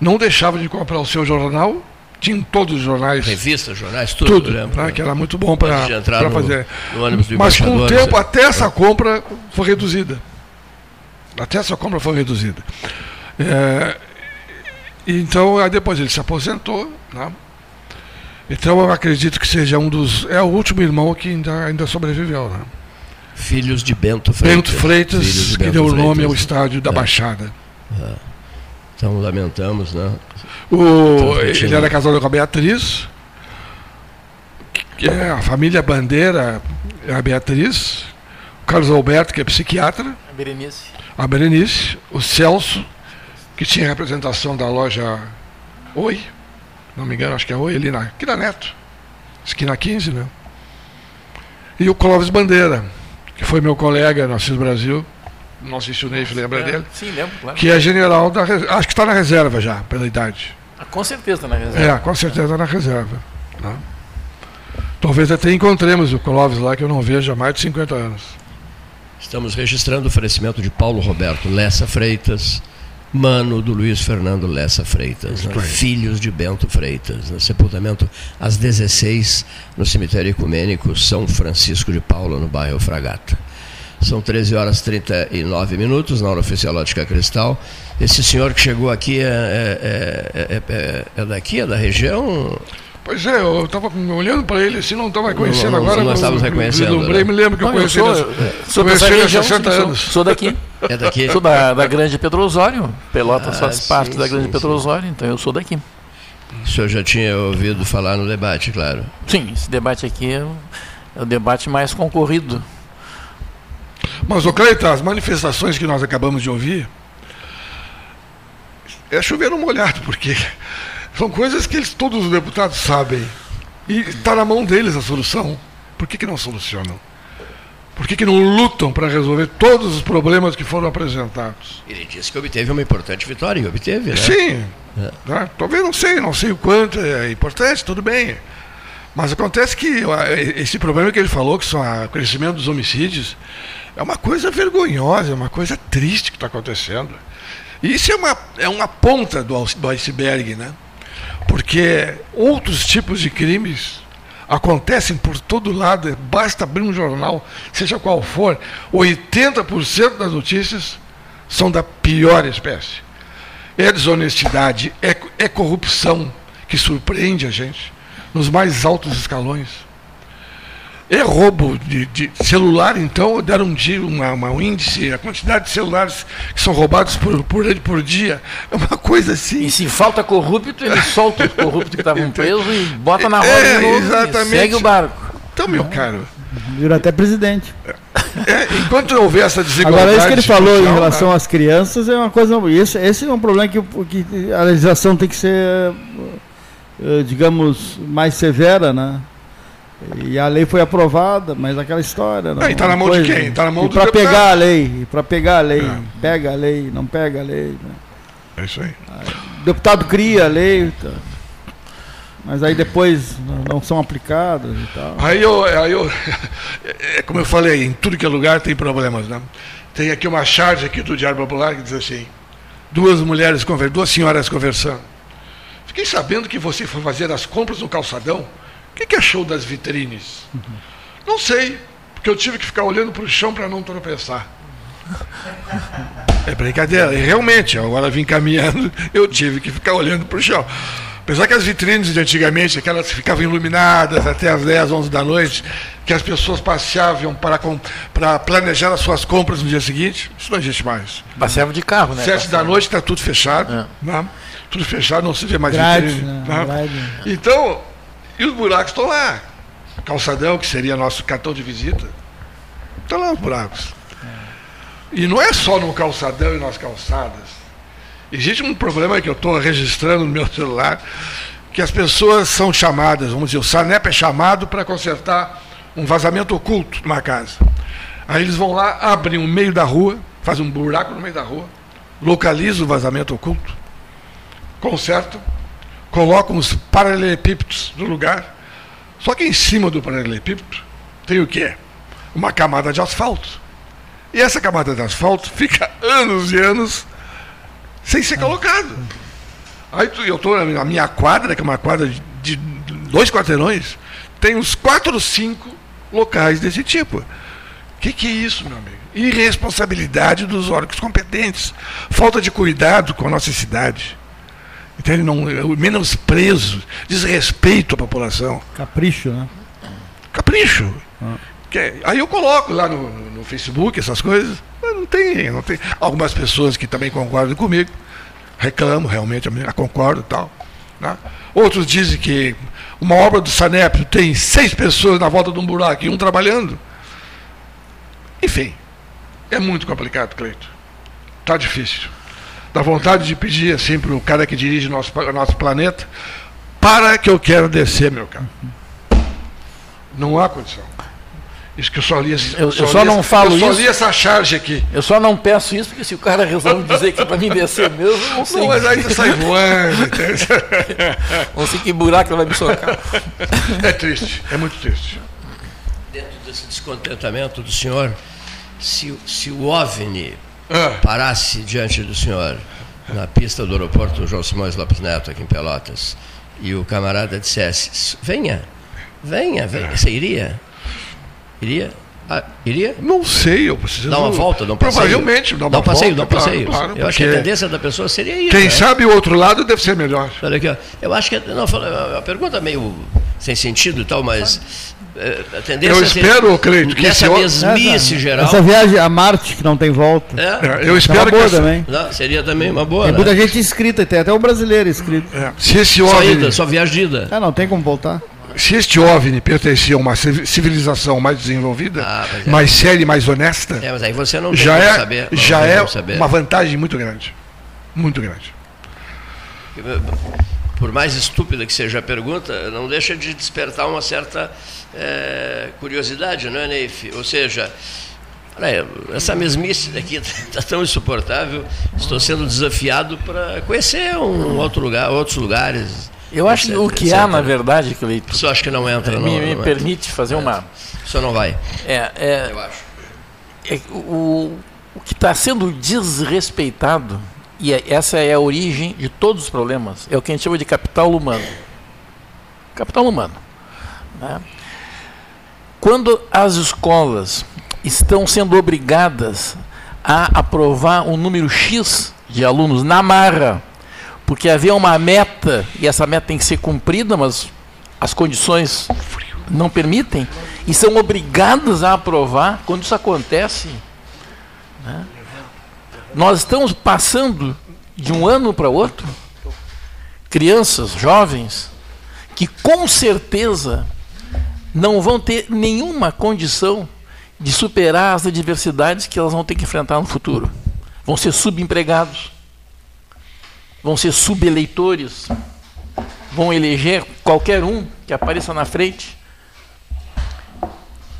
não deixavam de comprar o seu jornal, tinham todos os jornais.
Revistas, jornais, tudo. tudo
né? Que era muito bom para fazer.
No
Mas com o tempo, até essa compra foi reduzida. Até essa compra foi reduzida. É, então, aí depois ele se aposentou. Né? Então, eu acredito que seja um dos. É o último irmão que ainda, ainda sobreviveu. Né?
Filhos de Bento Freitas.
Bento Freitas, de que Bento deu o nome ao estádio da é. Baixada.
É. Então, lamentamos, né?
O, ele era casado com a Beatriz. Que é a família Bandeira é a Beatriz. O Carlos Alberto, que é psiquiatra.
A Berenice.
A Berenice. O Celso, que tinha representação da loja Oi, não me engano, acho que é Oi, ali na, aqui na Neto, esquina 15, né? E o Clóvis Bandeira, que foi meu colega no Assis Brasil, não sei se o Neif lembra
é,
dele.
Sim, lembro, claro.
Que é general da acho que está na reserva já, pela idade.
Ah, com certeza na reserva.
É, com certeza na reserva. Né? Talvez até encontremos o Clóvis lá, que eu não vejo há mais de 50 anos.
Estamos registrando o oferecimento de Paulo Roberto Lessa Freitas, mano do Luiz Fernando Lessa Freitas, né? filhos de Bento Freitas, né? sepultamento às 16 no cemitério ecumênico São Francisco de Paula, no bairro Fragata. São 13 horas e 39 minutos na hora oficial Lógica Cristal. Esse senhor que chegou aqui é, é, é, é daqui, é da região?
Pois é, eu estava olhando para ele assim, não estava reconhecendo não, não, agora.
Nós estávamos reconhecendo.
Lembrei, né? me lembro que eu conheci ele.
Sou, conheci ele há 60 anos. Sou, sou daqui.
É daqui?
Sou da, da Grande Pedro Osório. Pelotas ah, faz sim, parte sim, da Grande sim, Pedro Osório, então eu sou daqui.
O senhor já tinha ouvido falar no debate, claro?
Sim, esse debate aqui é o, é o debate mais concorrido.
Mas, o Cleiton, as manifestações que nós acabamos de ouvir é chover no molhado, porque são coisas que eles, todos os deputados sabem. E está na mão deles a solução. Por que, que não solucionam? Por que, que não lutam para resolver todos os problemas que foram apresentados?
Ele disse que obteve uma importante vitória, e obteve, né?
Sim. É. Né? Talvez não sei, não sei o quanto é importante, tudo bem. Mas acontece que esse problema que ele falou, que são o crescimento dos homicídios, é uma coisa vergonhosa, é uma coisa triste que está acontecendo. E isso é uma, é uma ponta do, do iceberg, né? Porque outros tipos de crimes acontecem por todo lado, basta abrir um jornal, seja qual for, 80% das notícias são da pior espécie. É desonestidade, é, é corrupção que surpreende a gente nos mais altos escalões. É roubo de, de, celular, então, deram um, dia, uma, uma, um índice, a quantidade de celulares que são roubados por, por, por dia, é uma coisa assim.
E se falta corrupto, ele solta os corruptos que estavam presos e bota na roda é, de novo
exatamente.
segue o barco.
Então, meu caro.
Virou até presidente.
É, enquanto houver essa desigualdade.
Agora, isso que ele falou em relação né? às crianças é uma coisa. Esse, esse é um problema que, que a legislação tem que ser, digamos, mais severa, né? E a lei foi aprovada, mas aquela história. Não,
e está na mão coisa, de quem? Está na mão do
Para pegar a lei, para pegar a lei, é. pega a lei, não pega a lei. Né?
É isso aí.
O deputado cria a lei, tá. mas aí depois não são aplicadas e tal.
Aí eu, aí eu, é como eu falei, em tudo que é lugar tem problemas, né? Tem aqui uma charge aqui do Diário Popular que diz assim: duas mulheres conversando, duas senhoras conversando. Fiquei sabendo que você foi fazer as compras no calçadão o que, que achou das vitrines? Uhum. Não sei, porque eu tive que ficar olhando para o chão para não tropeçar. É brincadeira. E realmente, agora vim caminhando, eu tive que ficar olhando para o chão. Apesar que as vitrines de antigamente, aquelas ficavam iluminadas até as 10, 11 da noite, que as pessoas passeavam para, para planejar as suas compras no dia seguinte, isso não existe mais.
Passeavam de carro, né?
Sete da noite está tudo fechado. É. Né? Tudo fechado, não se vê mais
Grade, vitrine. Né?
Né? Então, e os buracos estão lá. Calçadão, que seria nosso cartão de visita, estão lá os buracos. E não é só no calçadão e nas calçadas. Existe um problema que eu estou registrando no meu celular, que as pessoas são chamadas, vamos dizer, o SANEP é chamado para consertar um vazamento oculto numa casa. Aí eles vão lá, abrem o meio da rua, fazem um buraco no meio da rua, localizam o vazamento oculto, consertam, colocam os paralelepípedos no lugar. Só que em cima do paralelepípedo tem o quê? Uma camada de asfalto. E essa camada de asfalto fica anos e anos sem ser colocado. Aí eu estou na minha quadra, que é uma quadra de dois quarteirões, tem uns quatro ou cinco locais desse tipo. O que, que é isso, meu amigo? Irresponsabilidade dos órgãos competentes, falta de cuidado com a nossa cidade. Entende? Não, menosprezo, desrespeito à população.
Capricho, né?
Capricho. Ah. Que, aí eu coloco lá no, no Facebook essas coisas. Não tem, não tem. Algumas pessoas que também concordam comigo, reclamam realmente, eu concordo e tal. Né? Outros dizem que uma obra do Sanep tem seis pessoas na volta de um buraco e um trabalhando. Enfim, é muito complicado, Cleito. Está difícil dá vontade de pedir assim para o cara que dirige nosso nosso planeta, para que eu quero descer, meu caro. Não há condição. Isso que eu só li, eu,
eu só, eu só não falo
eu
só
li essa charge aqui.
Eu só não peço isso porque se o cara resolve dizer que é para mim descer mesmo, não sei.
Não, mas aí você sai voando.
não sei que buraco vai me socar.
É triste, é muito triste.
Dentro desse descontentamento do senhor, se, se o OVNI. Parasse diante do senhor na pista do aeroporto João Simões Lopes Neto, aqui em Pelotas, e o camarada dissesse: venha, venha, venha, você iria? Iria? Ah, iria?
Não sei, eu preciso.
Dar uma volta, não passeio.
Provavelmente,
dar uma passeio, volta. Dá um passeio, claro, claro, eu acho que a tendência da pessoa seria ir.
Quem né? sabe o outro lado deve ser melhor.
Olha aqui, ó. Eu acho que. Não, a pergunta é meio sem sentido e tal, mas
é, a tendência eu espero, Cleito,
que nessa mesmice essa, geral.
Essa viagem a Marte que não tem volta.
É, é eu espero
que essa, também.
Não, seria também uma boa.
Tem né? muita gente inscrita, tem até um brasileiro inscrito. É.
Se esse OVNI, só
ida, só viagem ida.
É, não tem como voltar.
Se este OVNI pertencia a uma civilização mais desenvolvida, ah, é. mais séria e mais honesta,
é, mas aí você não
já é, saber, já é saber. uma vantagem muito grande. Muito grande
por mais estúpida que seja a pergunta, não deixa de despertar uma certa é, curiosidade, não é, Neif? Ou seja, essa mesmice daqui está tão insuportável, estou sendo desafiado para conhecer um outro lugar, outros lugares.
Eu acho que o que há, na verdade, Cleito.
Isso acho que não entra.
Me,
não,
me permite fazer é. uma.
Isso não vai.
É, é, Eu acho. É, o, o que está sendo desrespeitado e é, essa é a origem de todos os problemas, é o que a gente chama de capital humano. Capital humano. Né? Quando as escolas estão sendo obrigadas a aprovar um número X de alunos na marra, porque havia uma meta e essa meta tem que ser cumprida, mas as condições não permitem, e são obrigadas a aprovar, quando isso acontece, né, nós estamos passando de um ano para outro crianças, jovens, que com certeza não vão ter nenhuma condição de superar as adversidades que elas vão ter que enfrentar no futuro. Vão ser subempregados, vão ser subeleitores, vão eleger qualquer um que apareça na frente.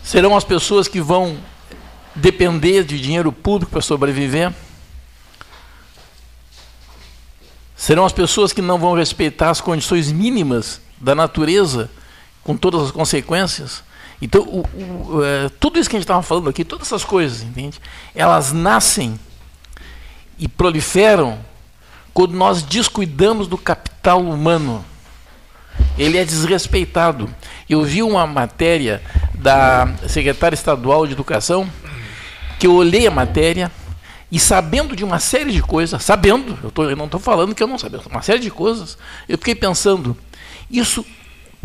Serão as pessoas que vão depender de dinheiro público para sobreviver. Serão as pessoas que não vão respeitar as condições mínimas da natureza, com todas as consequências. Então, o, o, é, tudo isso que a gente estava falando aqui, todas essas coisas, entende? Elas nascem e proliferam quando nós descuidamos do capital humano. Ele é desrespeitado. Eu vi uma matéria da secretária estadual de Educação, que eu olhei a matéria e sabendo de uma série de coisas, sabendo, eu, tô, eu não estou falando que eu não sabia, uma série de coisas, eu fiquei pensando, isso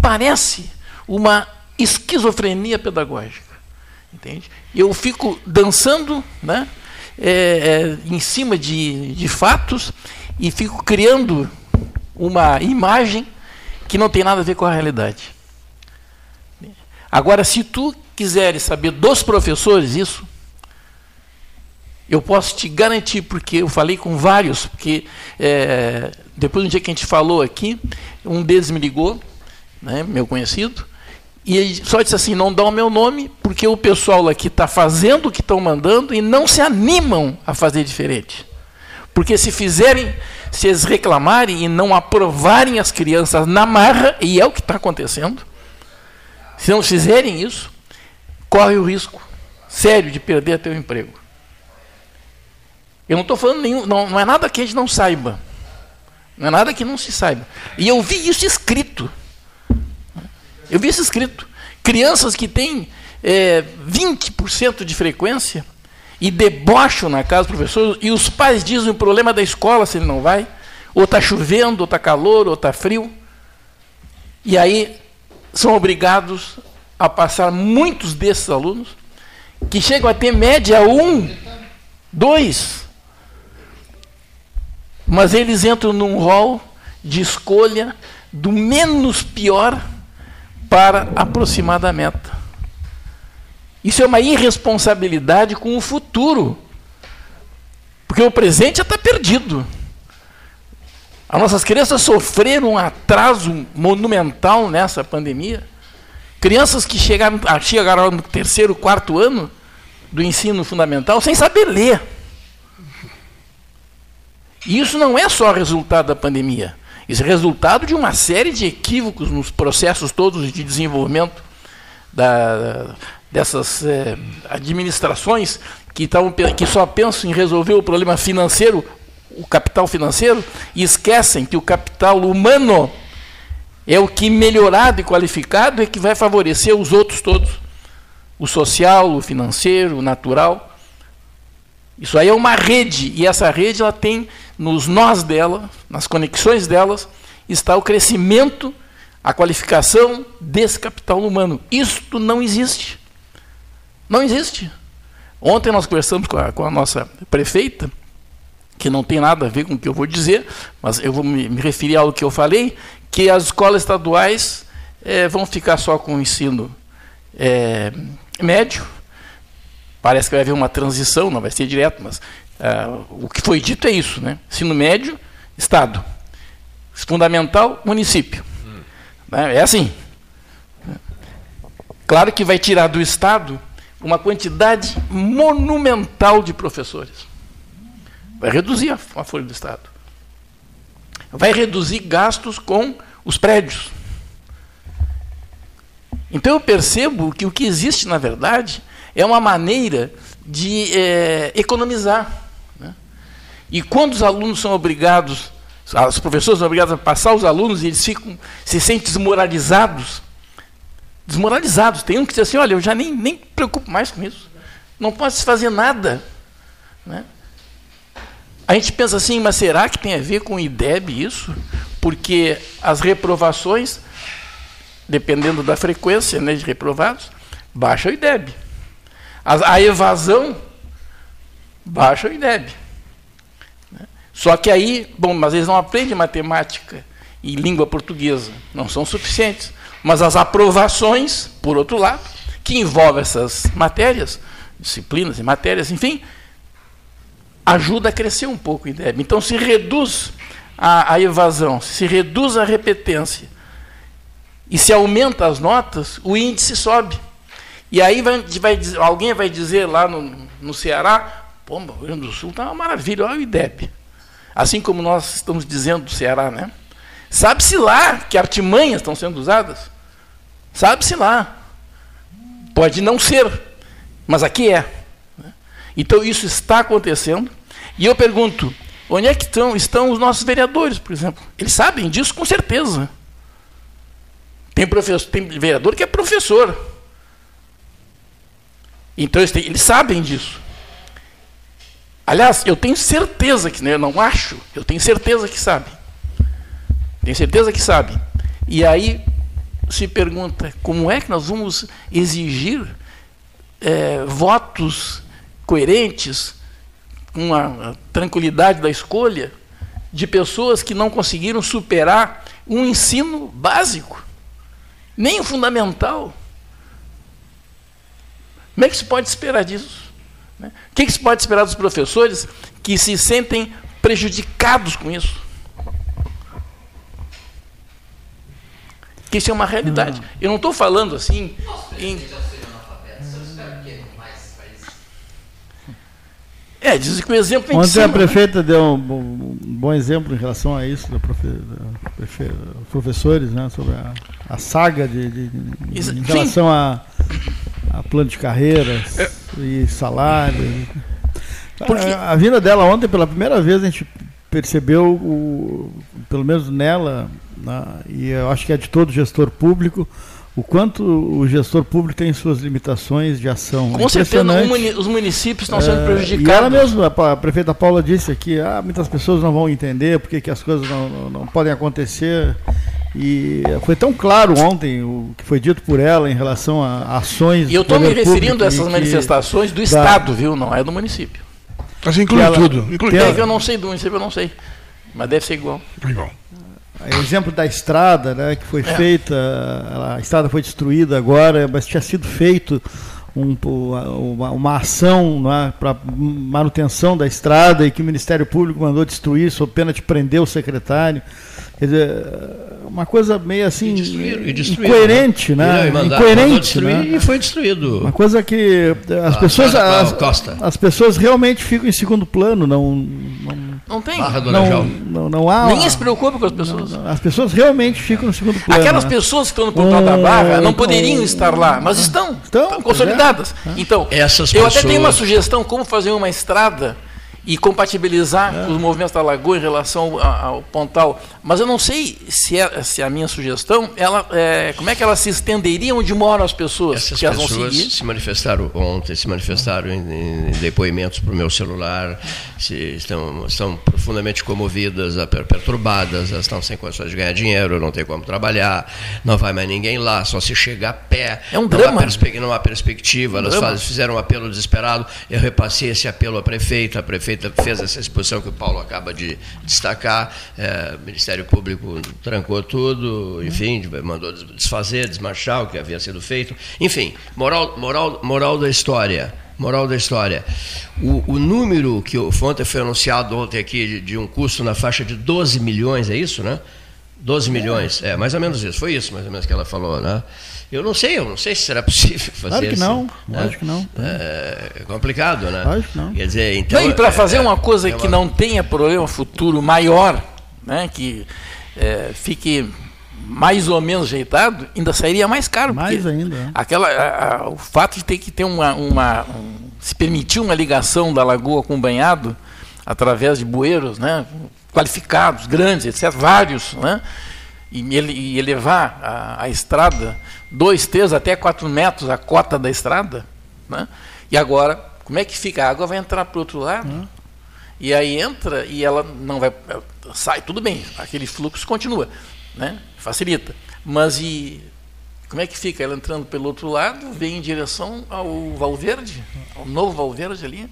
parece uma esquizofrenia pedagógica. Entende? Eu fico dançando né, é, é, em cima de, de fatos e fico criando uma imagem que não tem nada a ver com a realidade. Agora, se tu quiseres saber dos professores isso, eu posso te garantir, porque eu falei com vários, porque é, depois do dia que a gente falou aqui, um deles me ligou, né, meu conhecido, e ele só disse assim: não dá o meu nome, porque o pessoal aqui está fazendo o que estão mandando e não se animam a fazer diferente. Porque se fizerem, se eles reclamarem e não aprovarem as crianças na marra, e é o que está acontecendo, se não fizerem isso, corre o risco sério de perder teu emprego. Eu não estou falando nenhum, não, não é nada que a gente não saiba. Não é nada que não se saiba. E eu vi isso escrito. Eu vi isso escrito. Crianças que têm é, 20% de frequência e debocham na casa do professor, e os pais dizem o problema da escola se ele não vai, ou está chovendo, ou está calor, ou está frio. E aí são obrigados a passar muitos desses alunos, que chegam a ter média 1, 2, mas eles entram num rol de escolha do menos pior para aproximar da meta. Isso é uma irresponsabilidade com o futuro. Porque o presente já está perdido. As nossas crianças sofreram um atraso monumental nessa pandemia. Crianças que chegaram, ah, chegaram no terceiro, quarto ano do ensino fundamental sem saber ler. E isso não é só resultado da pandemia. Isso é resultado de uma série de equívocos nos processos todos de desenvolvimento da, dessas é, administrações que, tavam, que só pensam em resolver o problema financeiro, o capital financeiro, e esquecem que o capital humano é o que melhorado e qualificado é que vai favorecer os outros todos. O social, o financeiro, o natural. Isso aí é uma rede, e essa rede ela tem nos nós dela, nas conexões delas, está o crescimento, a qualificação desse capital humano. Isto não existe. Não existe. Ontem nós conversamos com a, com a nossa prefeita, que não tem nada a ver com o que eu vou dizer, mas eu vou me, me referir ao que eu falei, que as escolas estaduais é, vão ficar só com o ensino é, médio. Parece que vai haver uma transição, não vai ser direto, mas Uh, o que foi dito é isso, né? Ensino médio, Estado. Fundamental, município. Hum. É assim. Claro que vai tirar do Estado uma quantidade monumental de professores. Vai reduzir a folha do Estado. Vai reduzir gastos com os prédios. Então eu percebo que o que existe, na verdade, é uma maneira de é, economizar. E quando os alunos são obrigados, os professores são obrigados a passar os alunos e eles ficam, se sentem desmoralizados. Desmoralizados. Tem um que diz assim, olha, eu já nem, nem preocupo mais com isso. Não posso fazer nada. Né? A gente pensa assim, mas será que tem a ver com o IDEB isso? Porque as reprovações, dependendo da frequência né, de reprovados, baixa o IDEB. A, a evasão baixa o IDEB. Né? Só que aí, bom, mas eles não aprendem matemática e língua portuguesa, não são suficientes. Mas as aprovações, por outro lado, que envolvem essas matérias, disciplinas e matérias, enfim, ajuda a crescer um pouco o IDEB. Então se reduz a, a evasão, se reduz a repetência e se aumenta as notas, o índice sobe. E aí vai, vai, alguém vai dizer lá no, no Ceará, pô, o Rio Grande do Sul está uma maravilha, olha o IDEB. Assim como nós estamos dizendo do Ceará, né? Sabe-se lá que artimanhas estão sendo usadas? Sabe-se lá. Pode não ser, mas aqui é. Então isso está acontecendo. E eu pergunto, onde é que estão, estão os nossos vereadores, por exemplo? Eles sabem disso com certeza. Tem, professor, tem vereador que é professor. Então eles, têm, eles sabem disso. Aliás, eu tenho certeza que, né, eu não acho, eu tenho certeza que sabem. Tenho certeza que sabem. E aí se pergunta como é que nós vamos exigir é, votos coerentes, com a tranquilidade da escolha, de pessoas que não conseguiram superar um ensino básico, nem o fundamental. Como é que se pode esperar disso? Né? O que, que se pode esperar dos professores que se sentem prejudicados com isso? Que isso é uma realidade. Eu não estou falando assim em. É, diz que o exemplo
é Ontem cima, a né? prefeita né? deu um bom, um bom, exemplo em relação a isso, da profe, da professores, né, sobre a, a saga de, de, de em relação a, a, plano de carreiras é. e salário. Porque... A, a, vinda dela ontem, pela primeira vez, a gente percebeu, o, pelo menos nela, né, e eu acho que é de todo gestor público, o quanto o gestor público tem suas limitações de ação.
Com certeza, os municípios estão sendo é, prejudicados. E
ela mesma, a prefeita Paula disse aqui, ah, muitas pessoas não vão entender porque que as coisas não, não, não podem acontecer. E foi tão claro ontem o que foi dito por ela em relação a ações.
E eu estou me referindo a essas manifestações do Estado, viu? Não é do município.
Mas inclui ela, tudo.
Inclui. É que eu não sei do município, eu não sei. Mas deve ser igual. Igual.
Exemplo da estrada, né, que foi é. feita, a estrada foi destruída agora, mas tinha sido feito um, uma, uma, ação né, para manutenção da estrada e que o Ministério Público mandou destruir sob pena de prender o secretário. Quer dizer, uma coisa meio assim. E destruíram, e destruíram, incoerente, né? né? incoerente. Né?
E foi destruído.
Uma coisa que as ah, pessoas. As, as, pessoas realmente ficam em segundo plano, não. Não,
não tem.
Não, não, não, há.
Ninguém se preocupa com as pessoas.
Não, as pessoas realmente ficam no segundo plano.
Aquelas né? pessoas que estão no portal um, da barra não poderiam estar lá, mas estão. Estão, estão consolidadas. É. Então, Essas eu pessoas... até tenho uma sugestão como fazer uma estrada e compatibilizar é. os movimentos da Lagoa em relação ao, ao, Pontal. Mas eu não sei se, é, se a minha sugestão, ela, é, como é que ela se estenderia onde moram as pessoas?
Essas que pessoas se manifestaram ontem, se manifestaram em, em depoimentos para o meu celular, se estão, estão profundamente comovidas, perturbadas, elas estão sem condições de ganhar dinheiro, não tem como trabalhar, não vai mais ninguém lá, só se chega a pé.
É um drama.
Há não há perspectiva, elas um fazem, fizeram um apelo desesperado, eu repassei esse apelo à prefeita, a prefeita fez essa exposição que o Paulo acaba de destacar, é, o Ministério Público trancou tudo, enfim, mandou desfazer, desmarchar o que havia sido feito. Enfim, moral, moral, moral da história. Moral da história. O, o número que ontem foi anunciado ontem aqui de, de um custo na faixa de 12 milhões, é isso, né? 12 milhões, é, mais ou menos isso. Foi isso, mais ou menos, que ela falou, né? Eu não sei, eu não sei se será possível fazer
claro que
assim,
não, né? lógico que não.
É complicado, né?
Lógico que não.
Quer dizer, então...
Não, e para fazer é, uma coisa é uma... que não tenha problema futuro maior, né, que é, fique mais ou menos ajeitado, ainda sairia mais caro.
Mais ainda. É.
Aquela, a, a, o fato de ter que ter uma, uma um, se permitir uma ligação da lagoa com o banhado, através de bueiros né, qualificados, grandes, etc., vários, né, e, ele, e elevar a, a, estrada dois, três, até quatro metros a cota da estrada. Né, e agora, como é que fica? A água vai entrar para o outro lado. Uhum. E aí entra e ela não vai. Sai, tudo bem, aquele fluxo continua, né? facilita. Mas e como é que fica? Ela entrando pelo outro lado, vem em direção ao Valverde, ao novo Valverde ali.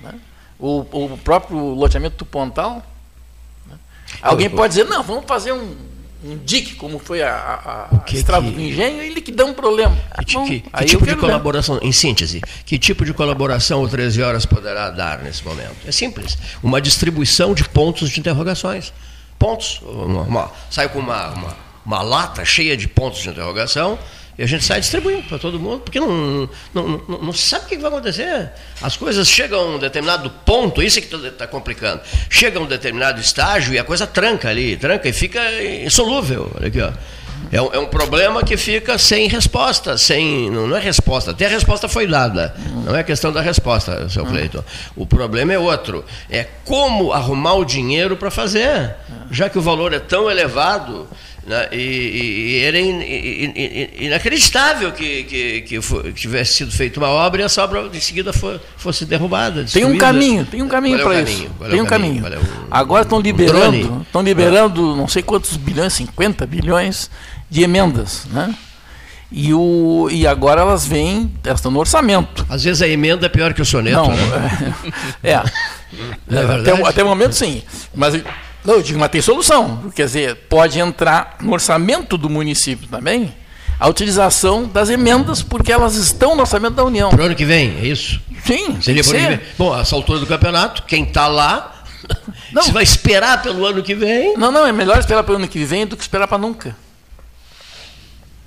Né? O, o próprio loteamento do Pontal. Né? Alguém pode dizer, não, vamos fazer um, um dique, como foi a, a, a estrada que, do engenho, ele que dá um problema.
Que, Bom, que, que tipo de colaboração, ver. em síntese, que tipo de colaboração o 13 Horas poderá dar nesse momento? É simples, uma distribuição de pontos de interrogações. Pontos, uma, uma, sai com uma, uma, uma lata cheia de pontos de interrogação, e a gente sai distribuindo para todo mundo, porque não, não, não, não sabe o que vai acontecer. As coisas chegam a um determinado ponto, isso é que está complicando. Chega a um determinado estágio e a coisa tranca ali, tranca e fica insolúvel. Olha aqui, ó. É um, é um, problema que fica sem resposta, sem. Não, não, é resposta, até a resposta foi dada. Não é questão da resposta, seu Cleiton. O problema é outro. É como arrumar o dinheiro para fazer. Já que o valor é tão elevado, né? E, e, e, era in, in, inacreditável que, que, que, que, tivesse sido feita uma obra e essa obra em seguida for, fosse derrubada.
Tem um caminho, tem um caminho para isso. tem um caminho. caminho. É Agora estão liberando, estão liberando não sei quantos bilhões, 50 bilhões de emendas, né? E, o, e agora elas vêm, elas estão no orçamento.
Às vezes a emenda é pior que o soneto. Não,
né? é. é, é até, até o momento sim. Mas não, eu digo, mas tem solução. Quer dizer, pode entrar no orçamento do município também a utilização das emendas, porque elas estão no orçamento da União.
Para o ano que vem, é isso?
Sim.
Seria por ano Bom, essa altura do campeonato, quem está lá, não. você vai esperar pelo ano que vem.
Não, não, é melhor esperar pelo ano que vem do que esperar para nunca.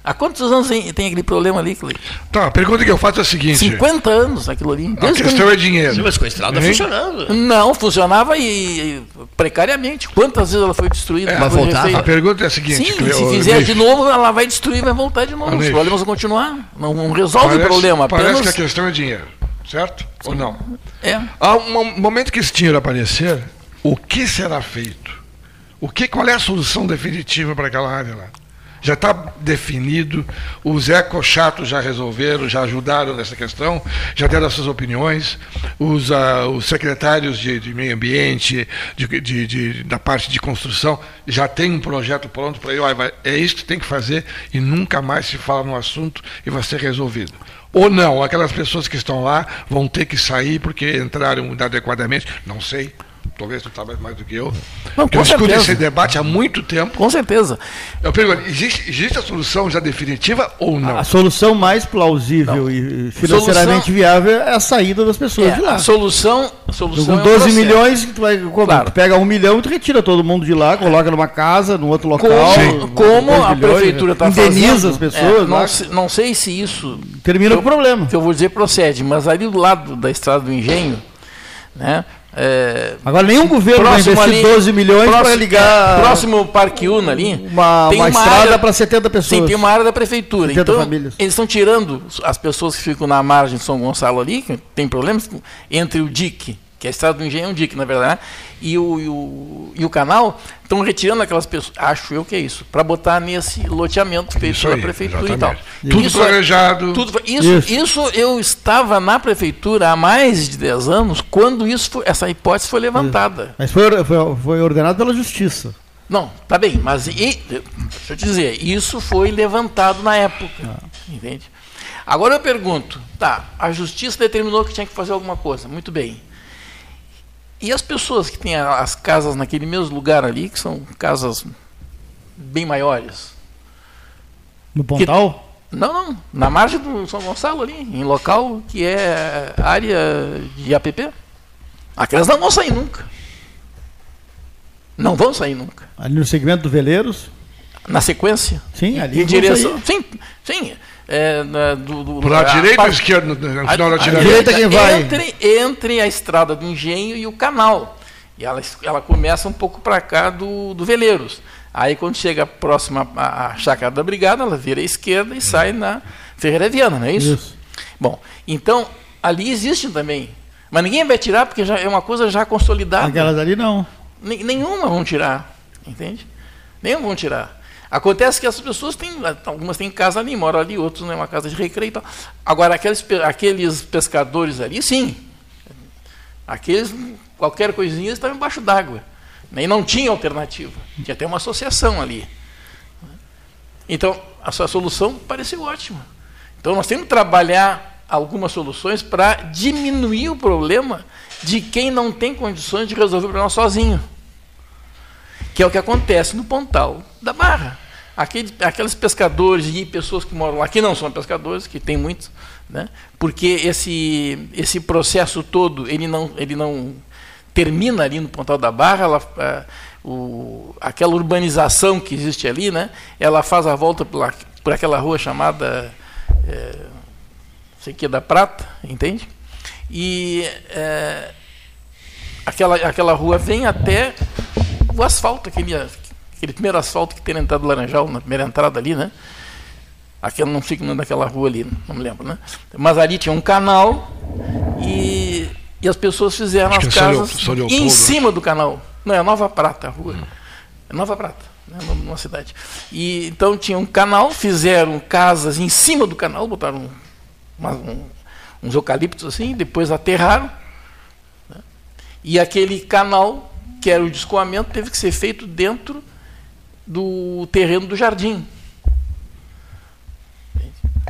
Há quantos anos tem, aquele problema ali, Cleiton?
Tá, a pergunta que eu faço é a seguinte:
50 anos aquilo ali.
A questão é dinheiro. Sim,
mas com a estrada hein? funcionando.
Não, funcionava e, e, precariamente. Quantas vezes ela foi destruída?
É, voltar. A pergunta é a seguinte:
Sim, se fizer de novo, ela vai destruir vai voltar de novo. Os problemas vão continuar. Não, não resolve parece, o problema.
Apenas... Parece que a questão é dinheiro, certo? Sim. Ou não?
É.
Há um momento que esse dinheiro aparecer, o que será feito? O que, qual é a solução definitiva para aquela área lá? Já está definido, os ecochatos já resolveram, já ajudaram nessa questão, já deram as suas opiniões, os, uh, os secretários de, de, meio ambiente, de, de, de, da parte de construção, já tem um projeto pronto para ele, é isso que tem que fazer e nunca mais se fala no assunto e vai ser resolvido. Ou não, aquelas pessoas que estão lá vão ter que sair porque entraram inadequadamente, não sei talvez tu saiba mais do que eu. Não, eu escuto esse debate há muito tempo.
Com certeza.
Eu pergunto, existe, existe a solução já definitiva ou não?
A solução mais plausível não. e financeiramente solução... viável é a saída das pessoas é, de lá.
A solução, a solução
Com 12 é um milhões, tu, vai, claro. tu pega um milhão e tu retira todo mundo de lá, coloca numa casa, num outro local.
Como, como a prefeitura está fazendo.
Indeniza as pessoas. É,
não, sei, não, sei se isso...
Termina com o problema.
Que eu vou dizer procede, mas ali do lado da estrada do engenho, né,
é, Agora nenhum governo vai investir ali, 12 milhões para ligar.
Próximo Parque Una ali.
Uma, tem uma, uma estrada para 70 pessoas.
Sim, tem uma área da prefeitura. Então, famílias. eles estão tirando as pessoas que ficam na margem de São Gonçalo ali, que tem problemas, entre o DIC que é a estrada do engenho é um DIC, na verdade, e o, e o, e o canal, estão retirando aquelas pessoas, acho eu que é isso, para botar nesse loteamento feito pela prefeitura exatamente.
e tal. Tudo isso, é planejado.
Tudo, isso, isso. isso eu estava na prefeitura há mais de 10 anos, quando isso foi, essa hipótese foi levantada.
Mas foi, foi, foi ordenado pela justiça.
Não, tá bem, mas e, deixa eu te dizer, isso foi levantado na época, ah. entende? Agora eu pergunto, tá, a justiça determinou que tinha que fazer alguma coisa, muito bem. E as pessoas que têm as casas naquele mesmo lugar ali, que são casas bem maiores.
No Pontal?
Que, não, não. Na margem do São Gonçalo ali, em local que é área de APP. Aquelas não vão sair nunca. Não vão sair nunca.
Ali no segmento do Veleiros?
Na sequência?
Sim, ali.
Em direção. Sim, sim. É, na, do, do,
Por a, direita ou esquerda? No final
da direita? direita quem vai? Entre, entre a estrada do engenho e o canal. E ela, ela começa um pouco para cá do, do Veleiros. Aí quando chega próxima à chácara da brigada, ela vira à esquerda e sai na Ferreira Viana, não é isso? Isso. Bom, então ali existem também Mas ninguém vai tirar porque já é uma coisa já consolidada.
Aquelas ali não.
Nenhuma vão tirar, entende? Nenhuma vão tirar. Acontece que as pessoas têm, algumas têm casa ali, moram ali, outros é uma casa de recreio e tal. Agora, aqueles, aqueles pescadores ali, sim. Aqueles, qualquer coisinha, estavam embaixo d'água. E não tinha alternativa. Tinha até uma associação ali. Então, a sua solução pareceu ótima. Então, nós temos que trabalhar algumas soluções para diminuir o problema de quem não tem condições de resolver o problema sozinho. Que é o que acontece no Pontal da Barra. Aquele, aqueles pescadores e pessoas que moram lá, que não são pescadores, que tem muitos, né? porque esse, esse processo todo ele não, ele não termina ali no Pontal da Barra, ela, a, o, aquela urbanização que existe ali, né? ela faz a volta por, por aquela rua chamada é, sei que é da Prata, entende? E é, aquela, aquela rua vem até o asfalto, aquele, aquele primeiro asfalto que tem na entrada do Laranjal, na primeira entrada ali, né? Aquela não fica naquela rua ali, não me lembro, né? Mas ali tinha um canal e, e as pessoas fizeram Acho as é casas em cima do canal. Não, é Nova Prata a rua. Hum. É Nova Prata, né, numa cidade. E então tinha um canal, fizeram casas em cima do canal, botaram uma, um, uns eucaliptos assim, depois aterraram. Né? E aquele canal, que era o escoamento, teve que ser feito dentro do terreno do jardim.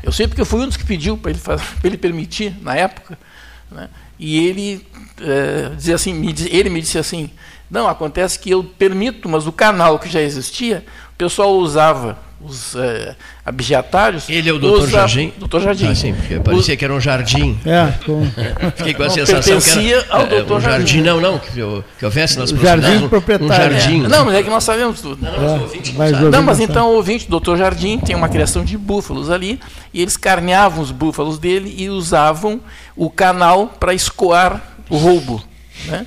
Eu sei porque eu fui um dos que pediu para ele, ele permitir, na época. Né? E ele é, dizia assim, me, ele me disse assim, não, acontece que eu permito, mas o canal que já existia, o pessoal usava os é, abjetários.
Ele é o doutor Jardim?
Doutor Jardim.
Ah, sim, porque parecia os... que era um jardim.
É, com...
Fiquei com a não, sensação que era
ao é, doutor
um jardim. jardim. Não, não, que, eu, que houvesse nas
Jardim proprietário.
Um jardim.
É. Não, mas é que nós sabemos tudo. Não, não, mas, é, mas, não, mas então o ouvinte, doutor Jardim, tem uma criação de búfalos ali, e eles carneavam os búfalos dele e usavam o canal para escoar o roubo. Né?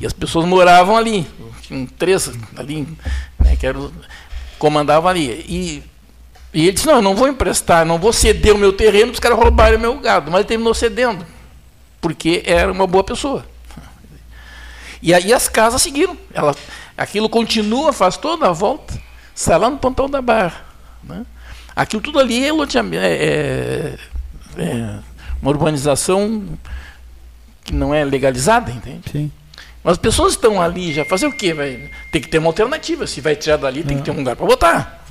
E as pessoas moravam ali, tinham três ali, né, que eram comandava ali. E, e ele disse, não, eu não vou emprestar, não vou ceder o meu terreno para os caras roubarem o meu gado. Mas ele terminou cedendo, porque era uma boa pessoa. E aí as casas seguiram. Ela, aquilo continua, faz toda a volta, sai lá no Pontão da Barra. Né? Aquilo tudo ali é, é, é, é uma urbanização que não é legalizada, entende?
Sim.
Mas as pessoas estão ali já fazer o quê? Vai, tem que ter uma alternativa. Se vai tirar dali, tem que ter um lugar para botar.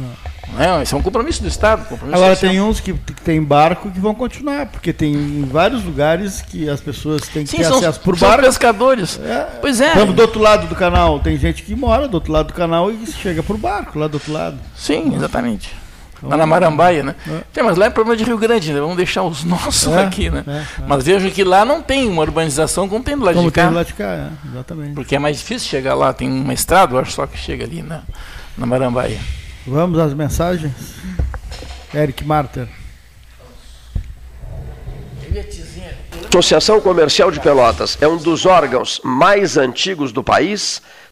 Não é? Esse é um compromisso do Estado. Compromisso
Agora social. tem uns que, que tem barco que vão continuar, porque tem vários lugares que as pessoas têm que Sim, ter são, acesso por barco.
pescadores. É. Pois é.
Vamos do outro lado do canal. Tem gente que mora do outro lado do canal e chega por barco lá do outro lado.
Sim, exatamente. Lá na Marambaia, né? É. Tem, mas lá é problema de Rio Grande, né? Vamos deixar os nossos é, aqui, né? É, é. mas vejo que lá não tem uma urbanização como tem do lado
como
de cá.
Tem do lado de cá, é, exatamente.
Porque é mais difícil chegar lá, tem uma estrada, eu acho só que chega ali na, na Marambaia.
Vamos às mensagens? Eric Marter.
Associação Comercial de Pelotas é um dos órgãos mais antigos do país,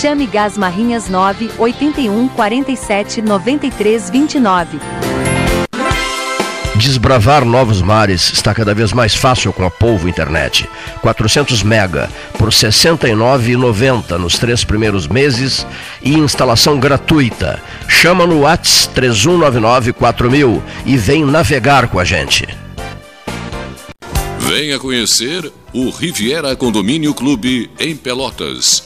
Chame Gás Marrinhas 9 81 47 93 29.
Desbravar novos mares está cada vez mais fácil com a Polvo Internet. 400 mega por R$ 69,90 nos três primeiros meses e instalação gratuita. Chama no Whats 31994000 e vem navegar com a gente.
Venha conhecer o Riviera Condomínio Clube em Pelotas.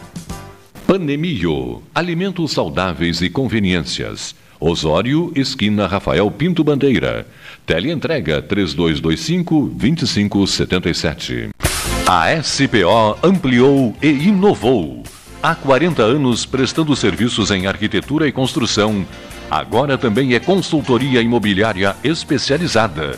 Panemio. Alimentos saudáveis e conveniências. Osório, esquina Rafael Pinto Bandeira. Teleentrega 3225-2577. A SPO ampliou e inovou. Há 40 anos prestando serviços em arquitetura e construção. Agora também é consultoria imobiliária especializada.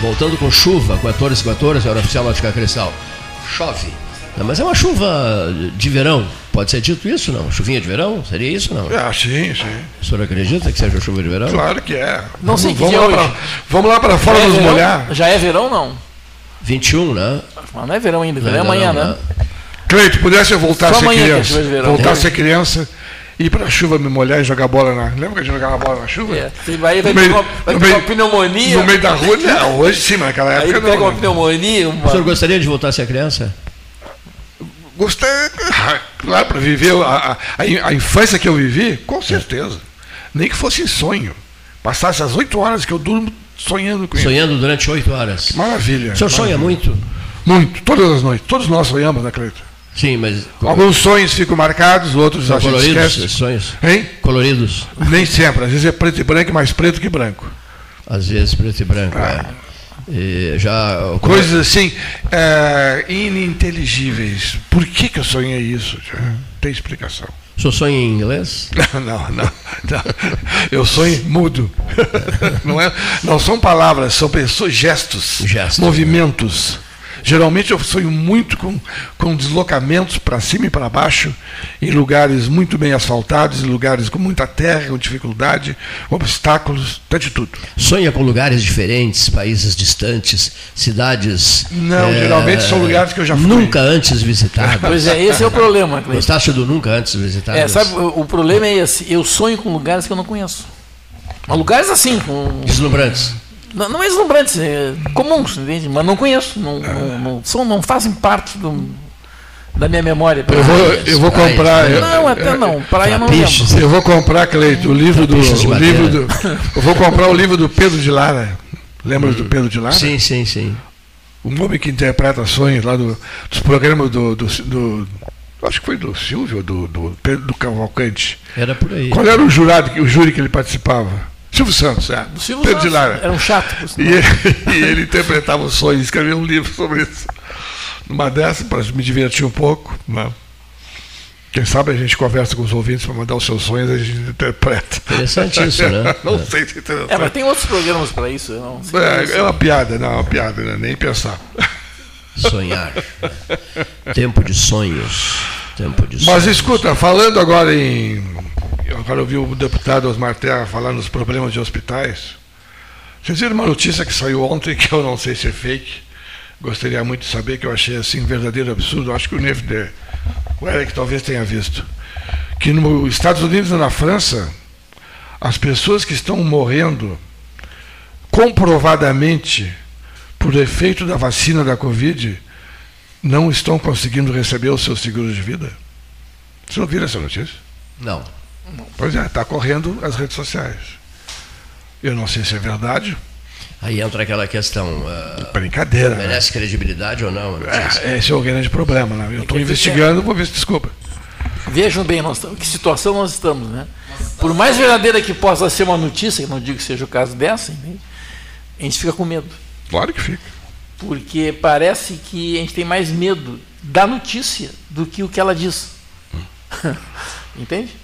Voltando com chuva, 14, 14, hora oficial Ótica Cristal. Chove. Não, mas é uma chuva de verão. Pode ser dito isso, não? Chuvinha de verão? Seria isso, não?
Ah, sim, sim.
O senhor acredita que seja chuva de verão?
Claro que é.
Não sei
vamos,
que
vamos, lá
hoje.
pra, vamos lá para fora
é
nos
verão?
molhar.
Já é verão, não?
21, né?
Mas não é verão ainda, verão é amanhã,
não,
né?
Cleito, pudesse eu voltar
Só
a ser
amanhã que é
criança.
chuva de verão.
Voltar a
É.
ser criança, ir pra chuva me molhar e jogar bola na. Lembra que a gente jogava bola na chuva?
É, você vai, vai
meio-
pegar uma, vai pegar
meio-
uma pneumonia.
No meio da rua, não, hoje sim, mas naquela
Aí
época
pega
não.
uma
né?
pneumonia, uma...
O senhor gostaria de voltar a ser criança?
Gostei, claro, para viver a, a, a infância que eu vivi, com certeza. Nem que fosse em sonho. Passasse as oito horas que eu durmo sonhando com isso.
Sonhando durante oito horas.
Maravilha.
O senhor sonha
maravilha.
muito?
Muito, todas as noites. Todos nós sonhamos, né, Cleito?
Sim, mas.
Alguns sonhos ficam marcados, outros
São
a gente
coloridos
esquece.
esses sonhos?
Hein?
Coloridos.
Nem sempre. Às vezes é preto e branco, mais preto que branco.
Às vezes preto e branco. é. E já.
Coisas assim, é, ininteligíveis. Por que, que eu sonhei isso? Já Tem explicação.
O senhor sonha em inglês?
Não, não, não. não. Eu sonho mudo. Não, é, não são palavras, são pessoas, gestos,
Gestos,
movimentos. Geralmente eu sonho muito com, com deslocamentos para cima e para baixo, em lugares muito bem asfaltados, em lugares com muita terra, com dificuldade, obstáculos, até de tudo.
Sonha com lugares diferentes, países distantes, cidades.
Não,
eh,
geralmente são lugares que eu já fui.
Nunca antes visitados.
Pois é, esse é o problema, Cleiton.
Gostaste do nunca antes visitados?
É, sabe, o, o problema é esse. Eu sonho com lugares que eu não conheço. Lugares assim, com...
Deslumbrantes.
Não, não é deslumbrantes, é comuns, entende? Mas não conheço, não, não, não, são, não fazem parte do, da minha memória.
Eu vou, eu vou comprar. eu-
Não, até não. Praia eu não
Trapiches.
lembro.
Eu vou comprar, Cleito, o livro do.
Trapiches de
O livro do eu vou comprar o livro do Pedro de Lara. Lembra do Pedro de Lara?
Sim, sim, sim.
O homem que interpreta sonhos lá do, dos programas do, do, do- Acho que foi do Silvio, do, do Pedro do Cavalcante.
Era por aí.
Qual era o jurado, o júri que ele participava? Silvio Santos, é.
Do Silvio
Pedro de
Santos,
Lara.
Era um chato.
E ele, e ele interpretava os sonhos, escreveu um livro sobre isso. Numa dessa, para me divertir um pouco. Né? Quem sabe a gente conversa com os ouvintes para mandar os seus sonhos, a gente interpreta.
Interessante isso, né?
não
É.
sei se é interessante.
É, mas tem outros programas para isso. Não sei
É,
isso.
é uma piada, não, é uma piada, né? nem pensar.
Sonhar. Tempo de sonhos. Tempo de
Mas
sonhos.
escuta, falando agora em. Agora eu vi o deputado Osmar Terra falar nos problemas de hospitais. Vocês viram uma notícia que saiu ontem, que eu não sei se é fake. Gostaria muito de saber, que eu achei assim um verdadeiro absurdo. Acho que o Nefder, o Eric talvez tenha visto. Que nos Estados Unidos e na França, as pessoas que estão morrendo comprovadamente por efeito da vacina da Covid não estão conseguindo receber o seu seguro de vida? Você não viram essa notícia?
Não.
Pois é, está correndo as redes sociais. Eu não sei se é verdade.
Aí entra aquela questão. ah,
Brincadeira. né?
merece credibilidade ou não? notícia?
É, esse é o grande problema. Né? Eu estou
que
investigando, vou ver se desculpa.
Vejam bem, nós, estamos- que situação nós estamos, né? Por mais verdadeira que possa ser uma notícia, não digo que seja o caso dessa, a gente fica com medo.
Claro que fica.
Porque parece que a gente tem mais medo da notícia do que o que ela diz. Entende?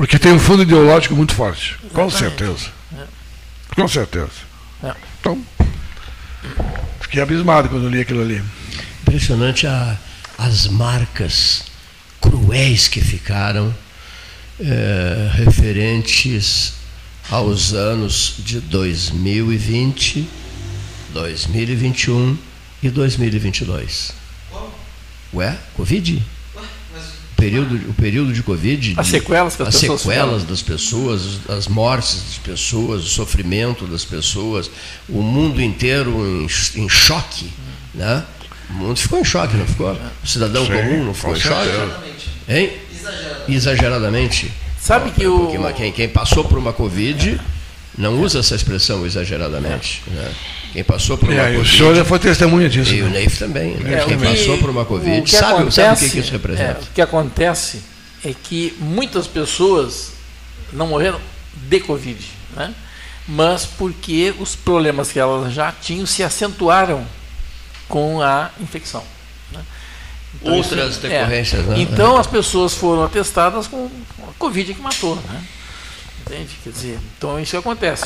Porque tem um fundo ideológico muito forte. Com
Exatamente.
certeza.
É.
Com certeza.
É.
Então, fiquei abismado quando li aquilo ali.
Impressionante a- as marcas cruéis que ficaram eh, referentes aos anos de 2020, 2021 e 2022. Ué, Covid? O período, o período de Covid.
As
de-
sequelas que as
as
pessoas
sequelas das pessoas, as mortes das pessoas, o sofrimento das pessoas, o mundo inteiro em, em choque. Né? O mundo ficou em choque, não ficou? O cidadão
Sim,
comum não ficou em choque? Hein? Exageradamente.
Sabe que o.
Porque uma- quem, quem passou por uma Covid não usa essa expressão exageradamente. né? Quem passou por uma
É, e o
Covid.
senhor já foi testemunha disso.
E o
né?
Neif também. né?
É,
quem
o que-
passou por uma
o
Covid
que
sabe, sabe o que,
acontece-
que isso representa.
é, o que acontece é que muitas pessoas não morreram de Covid, né? mas porque os problemas que elas já tinham se acentuaram com a infecção. né?
Outras
isso- é.
decorrências, né?
Então as pessoas foram atestadas com a Covid que matou. Né? Entende? Quer dizer, então isso acontece.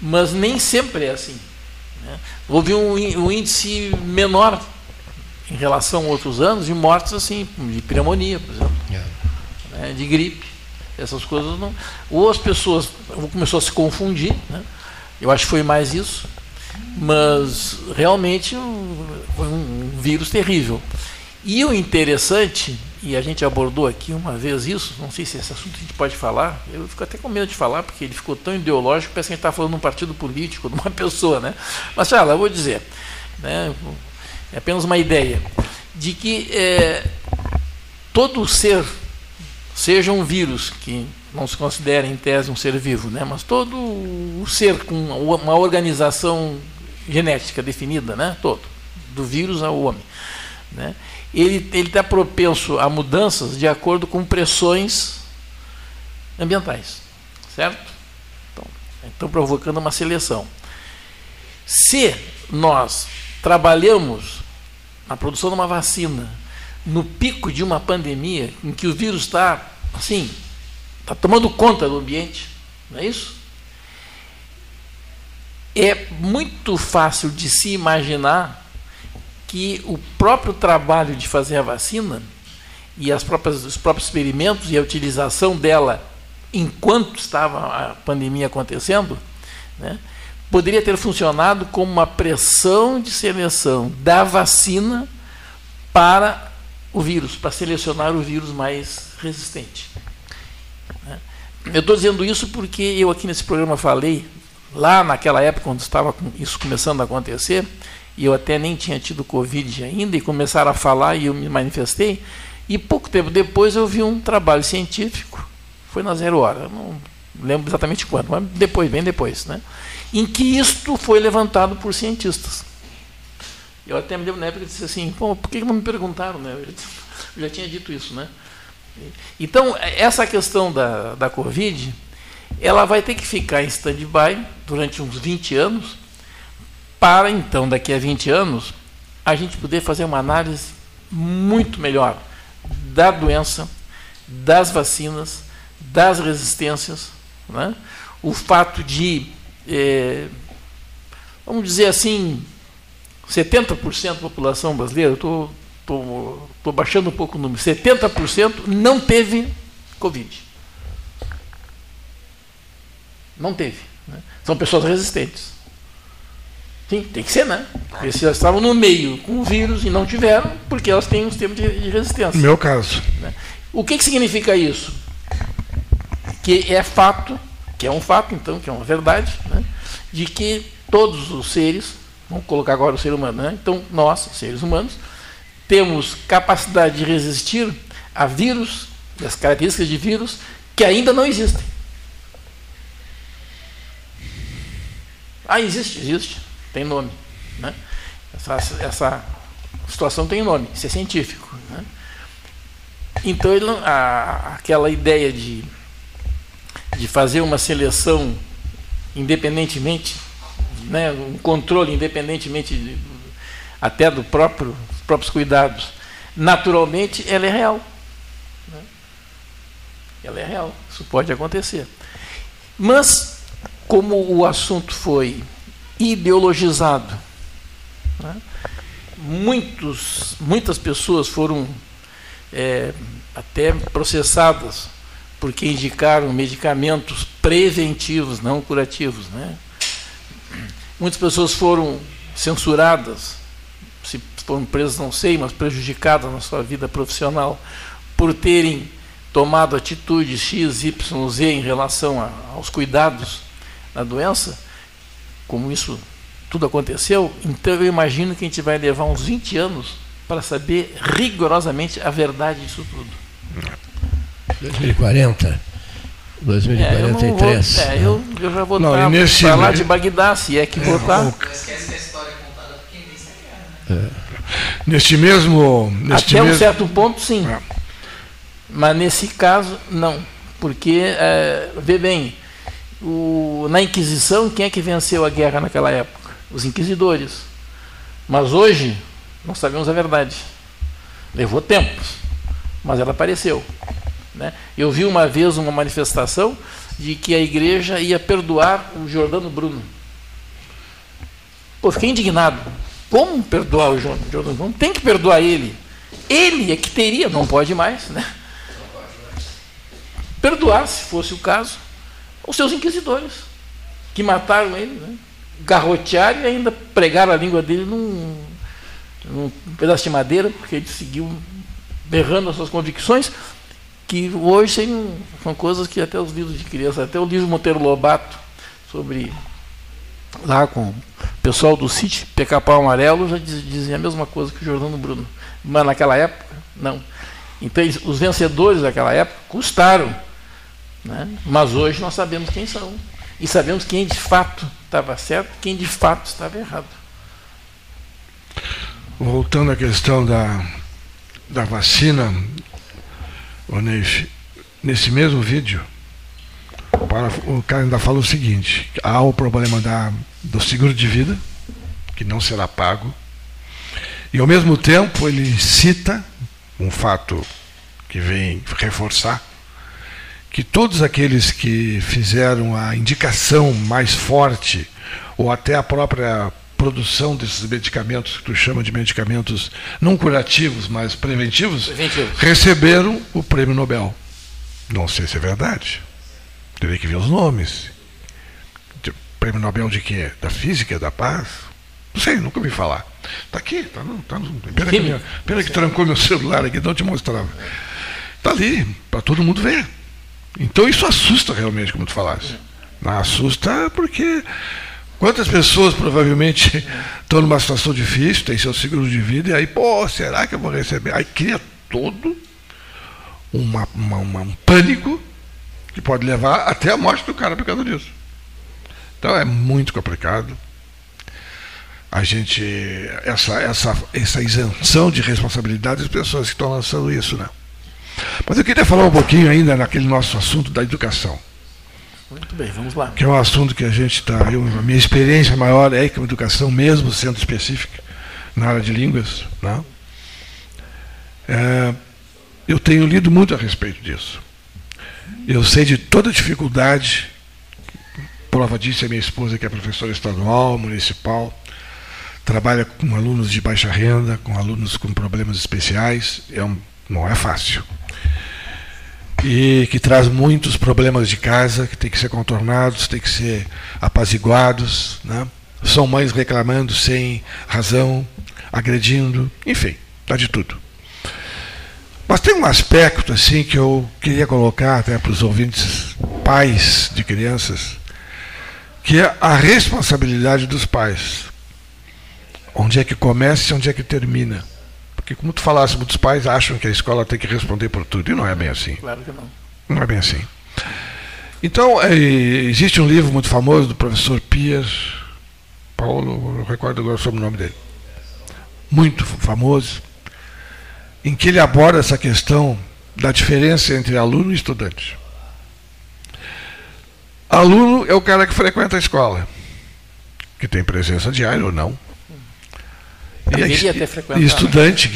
Mas nem sempre é assim. Né? Houve um, um índice menor em relação a outros anos de mortes assim, de pneumonia, por exemplo, né, de gripe. Essas coisas não. Ou as pessoas começou a se confundir, né? eu acho que foi mais isso, mas realmente um- foi um vírus terrível. E o interessante, e a gente abordou aqui uma vez isso, não sei se esse assunto a gente pode falar, eu fico até com medo de falar, porque ele ficou tão ideológico, parece que a gente está falando de um partido político, de uma pessoa, né? Mas, fala, eu vou dizer, né? é apenas uma ideia, de que é, todo ser, seja um vírus, que não se considera em tese um ser vivo, né? mas todo o ser com uma organização genética definida, né? todo, do vírus ao homem, né? Ele está propenso a mudanças de acordo com pressões ambientais, certo? Então, estão provocando uma seleção. Se nós trabalhamos na produção de uma vacina no pico de uma pandemia em que o vírus está assim, está tomando conta do ambiente, não é isso? É muito fácil de se imaginar que o próprio trabalho de fazer a vacina e as próprias, os próprios experimentos e a utilização dela enquanto estava a pandemia acontecendo, né, poderia ter funcionado como uma pressão de seleção da vacina para o vírus, para selecionar o vírus mais resistente. né. eu estou dizendo isso porque eu aqui nesse programa falei, lá naquela época, quando estava isso começando a acontecer, e eu até nem tinha tido Covid ainda, e começaram a falar e eu me manifestei, e pouco tempo depois eu vi um trabalho científico, foi na zero hora, não lembro exatamente quando, mas depois, bem depois, né? em que isto foi levantado por cientistas. Eu até me lembro na época disse assim, Pô, por que não me perguntaram? Né? Eu já tinha dito isso, né? Então, essa questão da, da Covid, ela vai ter que ficar em stand-by durante uns 20 anos, para então, daqui a 20 anos, a gente poder fazer uma análise muito melhor da doença, das vacinas, das resistências, né? o fato de, é, vamos dizer assim, 70% da população brasileira, estou estou baixando um pouco o número, 70% não teve Covid. Não teve. Né? São pessoas resistentes. Sim, tem que ser, né? Porque se elas estavam no meio com o vírus e não tiveram, porque elas têm um sistema de, resistência.
No meu caso.
Né? O que, que significa isso? Que é fato, que é um fato, então, que é uma verdade, né? de que todos os seres, vamos colocar agora o ser humano, né? então nós, seres humanos, temos capacidade de resistir a vírus, as características de vírus que ainda não existem. Ah, existe, existe, tem nome. Né? Essa, essa situação tem nome, isso é científico. Né? Então, ele, a, aquela ideia de, de fazer uma seleção independentemente, né, um controle independentemente de, até do próprio próprios cuidados, naturalmente ela é real. Né? Ela é real, isso pode acontecer. Mas, como o assunto foi ideologizado, né? muitos, muitas pessoas foram é, até processadas porque indicaram medicamentos preventivos, não curativos. Né? Muitas pessoas foram censuradas se foram presas, não sei, mas prejudicadas na sua vida profissional por terem tomado atitude X, Y, Z em relação a, aos cuidados da doença, como isso tudo aconteceu, então eu imagino que a gente vai levar uns 20 anos para saber rigorosamente a verdade disso tudo.
2040. 2043.
É, eu, é, eu, eu já vou não, para lá de Bagdá, se é que é, voltar. O...
É. Neste mesmo. Neste
Até
mesmo...
um certo ponto, sim. É. Mas nesse caso, não. Porque, é, vê bem, o, na Inquisição, quem é que venceu a guerra naquela época? Os inquisidores. Mas hoje, nós sabemos a verdade. Levou tempo, mas ela apareceu. Né? Eu vi uma vez uma manifestação de que a igreja ia perdoar o Jordano Bruno. Pô, fiquei indignado. Como perdoar o Jordan Não tem que perdoar ele. Ele é que teria, não pode mais, né? Perdoar, se fosse o caso, os seus inquisidores, que mataram ele, né? garrotearam e ainda pregaram a língua dele num, num pedaço de madeira, porque ele seguiu berrando as suas convicções, que hoje são coisas que até os livros de criança, até o livro Monteiro Lobato, sobre lá com o pessoal do sítio Pecapau Amarelo já dizia a mesma coisa que o Jordano Bruno. Mas naquela época, não. Então, os vencedores daquela época custaram. Né? Mas hoje nós sabemos quem são. E sabemos quem de fato estava certo quem de fato estava errado.
Voltando à questão da, da vacina, Neif, nesse mesmo vídeo, o cara ainda fala o seguinte: há o problema da, do seguro de vida, que não será pago, e ao mesmo tempo ele cita um fato que vem reforçar que todos aqueles que fizeram a indicação mais forte, ou até a própria produção desses medicamentos, que tu chama de medicamentos não curativos, mas preventivos, preventivos. receberam o prêmio Nobel. Não sei se é verdade. Teria que ver os nomes. Prêmio Nobel de quê? Da Física, da Paz? Não sei, nunca ouvi falar. Está aqui, está no, tá no. Pena que, minha, pena que trancou meu celular aqui, não te mostrava. Está ali, para todo mundo ver. Então isso assusta realmente, como tu falaste. Assusta porque quantas pessoas provavelmente estão numa situação difícil, têm seu seguro de vida, e aí, pô, será que eu vou receber? Aí cria todo uma, uma, uma, um pânico que pode levar até a morte do cara por causa disso. Então é muito complicado. A gente. Essa, essa, essa isenção de responsabilidade das pessoas que estão lançando isso, né? Mas eu queria falar um pouquinho ainda naquele nosso assunto da educação.
Muito bem, vamos lá.
Que é um assunto que a gente está. A minha experiência maior é com a educação, mesmo sendo específica na área de línguas. Né? É, eu tenho lido muito a respeito disso. Eu sei de toda dificuldade, prova disso é minha esposa, que é professora estadual, municipal, trabalha com alunos de baixa renda, com alunos com problemas especiais, é um, não é fácil. E que traz muitos problemas de casa que tem que ser contornados, tem que ser apaziguados. Né? São mães reclamando sem razão, agredindo, enfim, dá de tudo. Mas tem um aspecto assim que eu queria colocar até para os ouvintes, pais de crianças, que é a responsabilidade dos pais. Onde é que começa e onde é que termina. Porque como tu falasse, muitos pais acham que a escola tem que responder por tudo, e não é bem assim.
Claro que não.
Não é bem assim. Então, é, existe um livro muito famoso do professor Piers, Paulo, não recordo agora sobre o nome dele. Muito famoso em que ele aborda essa questão da diferença entre aluno e estudante. Aluno é o cara que frequenta a escola, que tem presença diária ou não.
E,
e estudante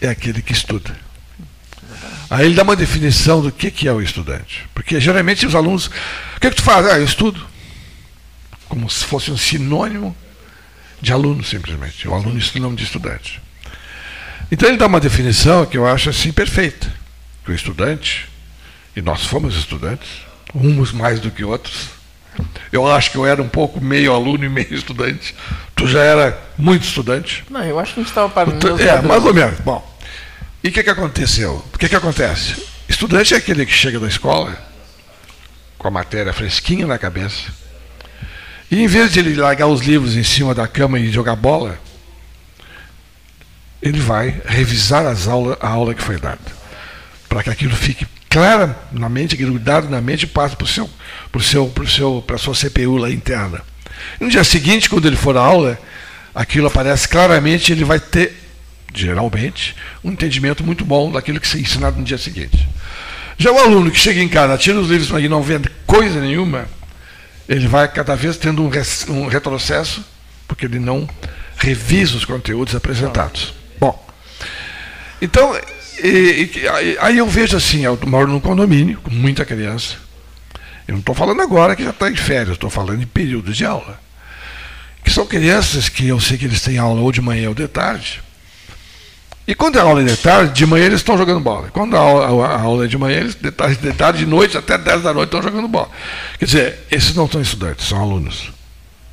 é aquele que estuda. Aí ele dá uma definição do que, que é o estudante. Porque geralmente os alunos. O que, que tu faz? Ah, eu estudo. Como se fosse um sinônimo de aluno, simplesmente. O aluno é sinônimo de estudante. Então ele dá uma definição que eu acho assim perfeita. Que o estudante, e nós fomos estudantes, uns mais do que outros. Eu acho que eu era um pouco meio aluno e meio estudante. Tu já era muito estudante.
Não, eu acho que a gente estava parando.
É, mais ou menos. Bom, e o que, que aconteceu? O que, que acontece? Estudante é aquele que chega da escola com a matéria fresquinha na cabeça. E em vez de ele largar os livros em cima da cama e jogar bola, ele vai revisar as aulas, a aula que foi dada, para que aquilo fique claro na mente, grudado na mente passe para seu, pro seu, pro seu, a sua CPU lá interna. E no dia seguinte, quando ele for à aula, aquilo aparece claramente, ele vai ter, geralmente, um entendimento muito bom daquilo que se ensinado no dia seguinte. Já o aluno que chega em casa, tira os livros e não vê coisa nenhuma, ele vai cada vez tendo um, um retrocesso, porque ele não revisa os conteúdos apresentados. Então, e, e, aí eu vejo assim, eu moro num condomínio com muita criança. Eu não estou falando agora que já está em férias, estou falando em período de aula. Que são crianças que eu sei que eles têm aula ou de manhã ou de tarde. E quando a aula é de tarde, de manhã eles estão jogando bola. Quando a aula, a aula é de manhã, eles de tarde, de tarde, de noite, até 10 da noite estão jogando bola. Quer dizer, esses não são estudantes, são alunos.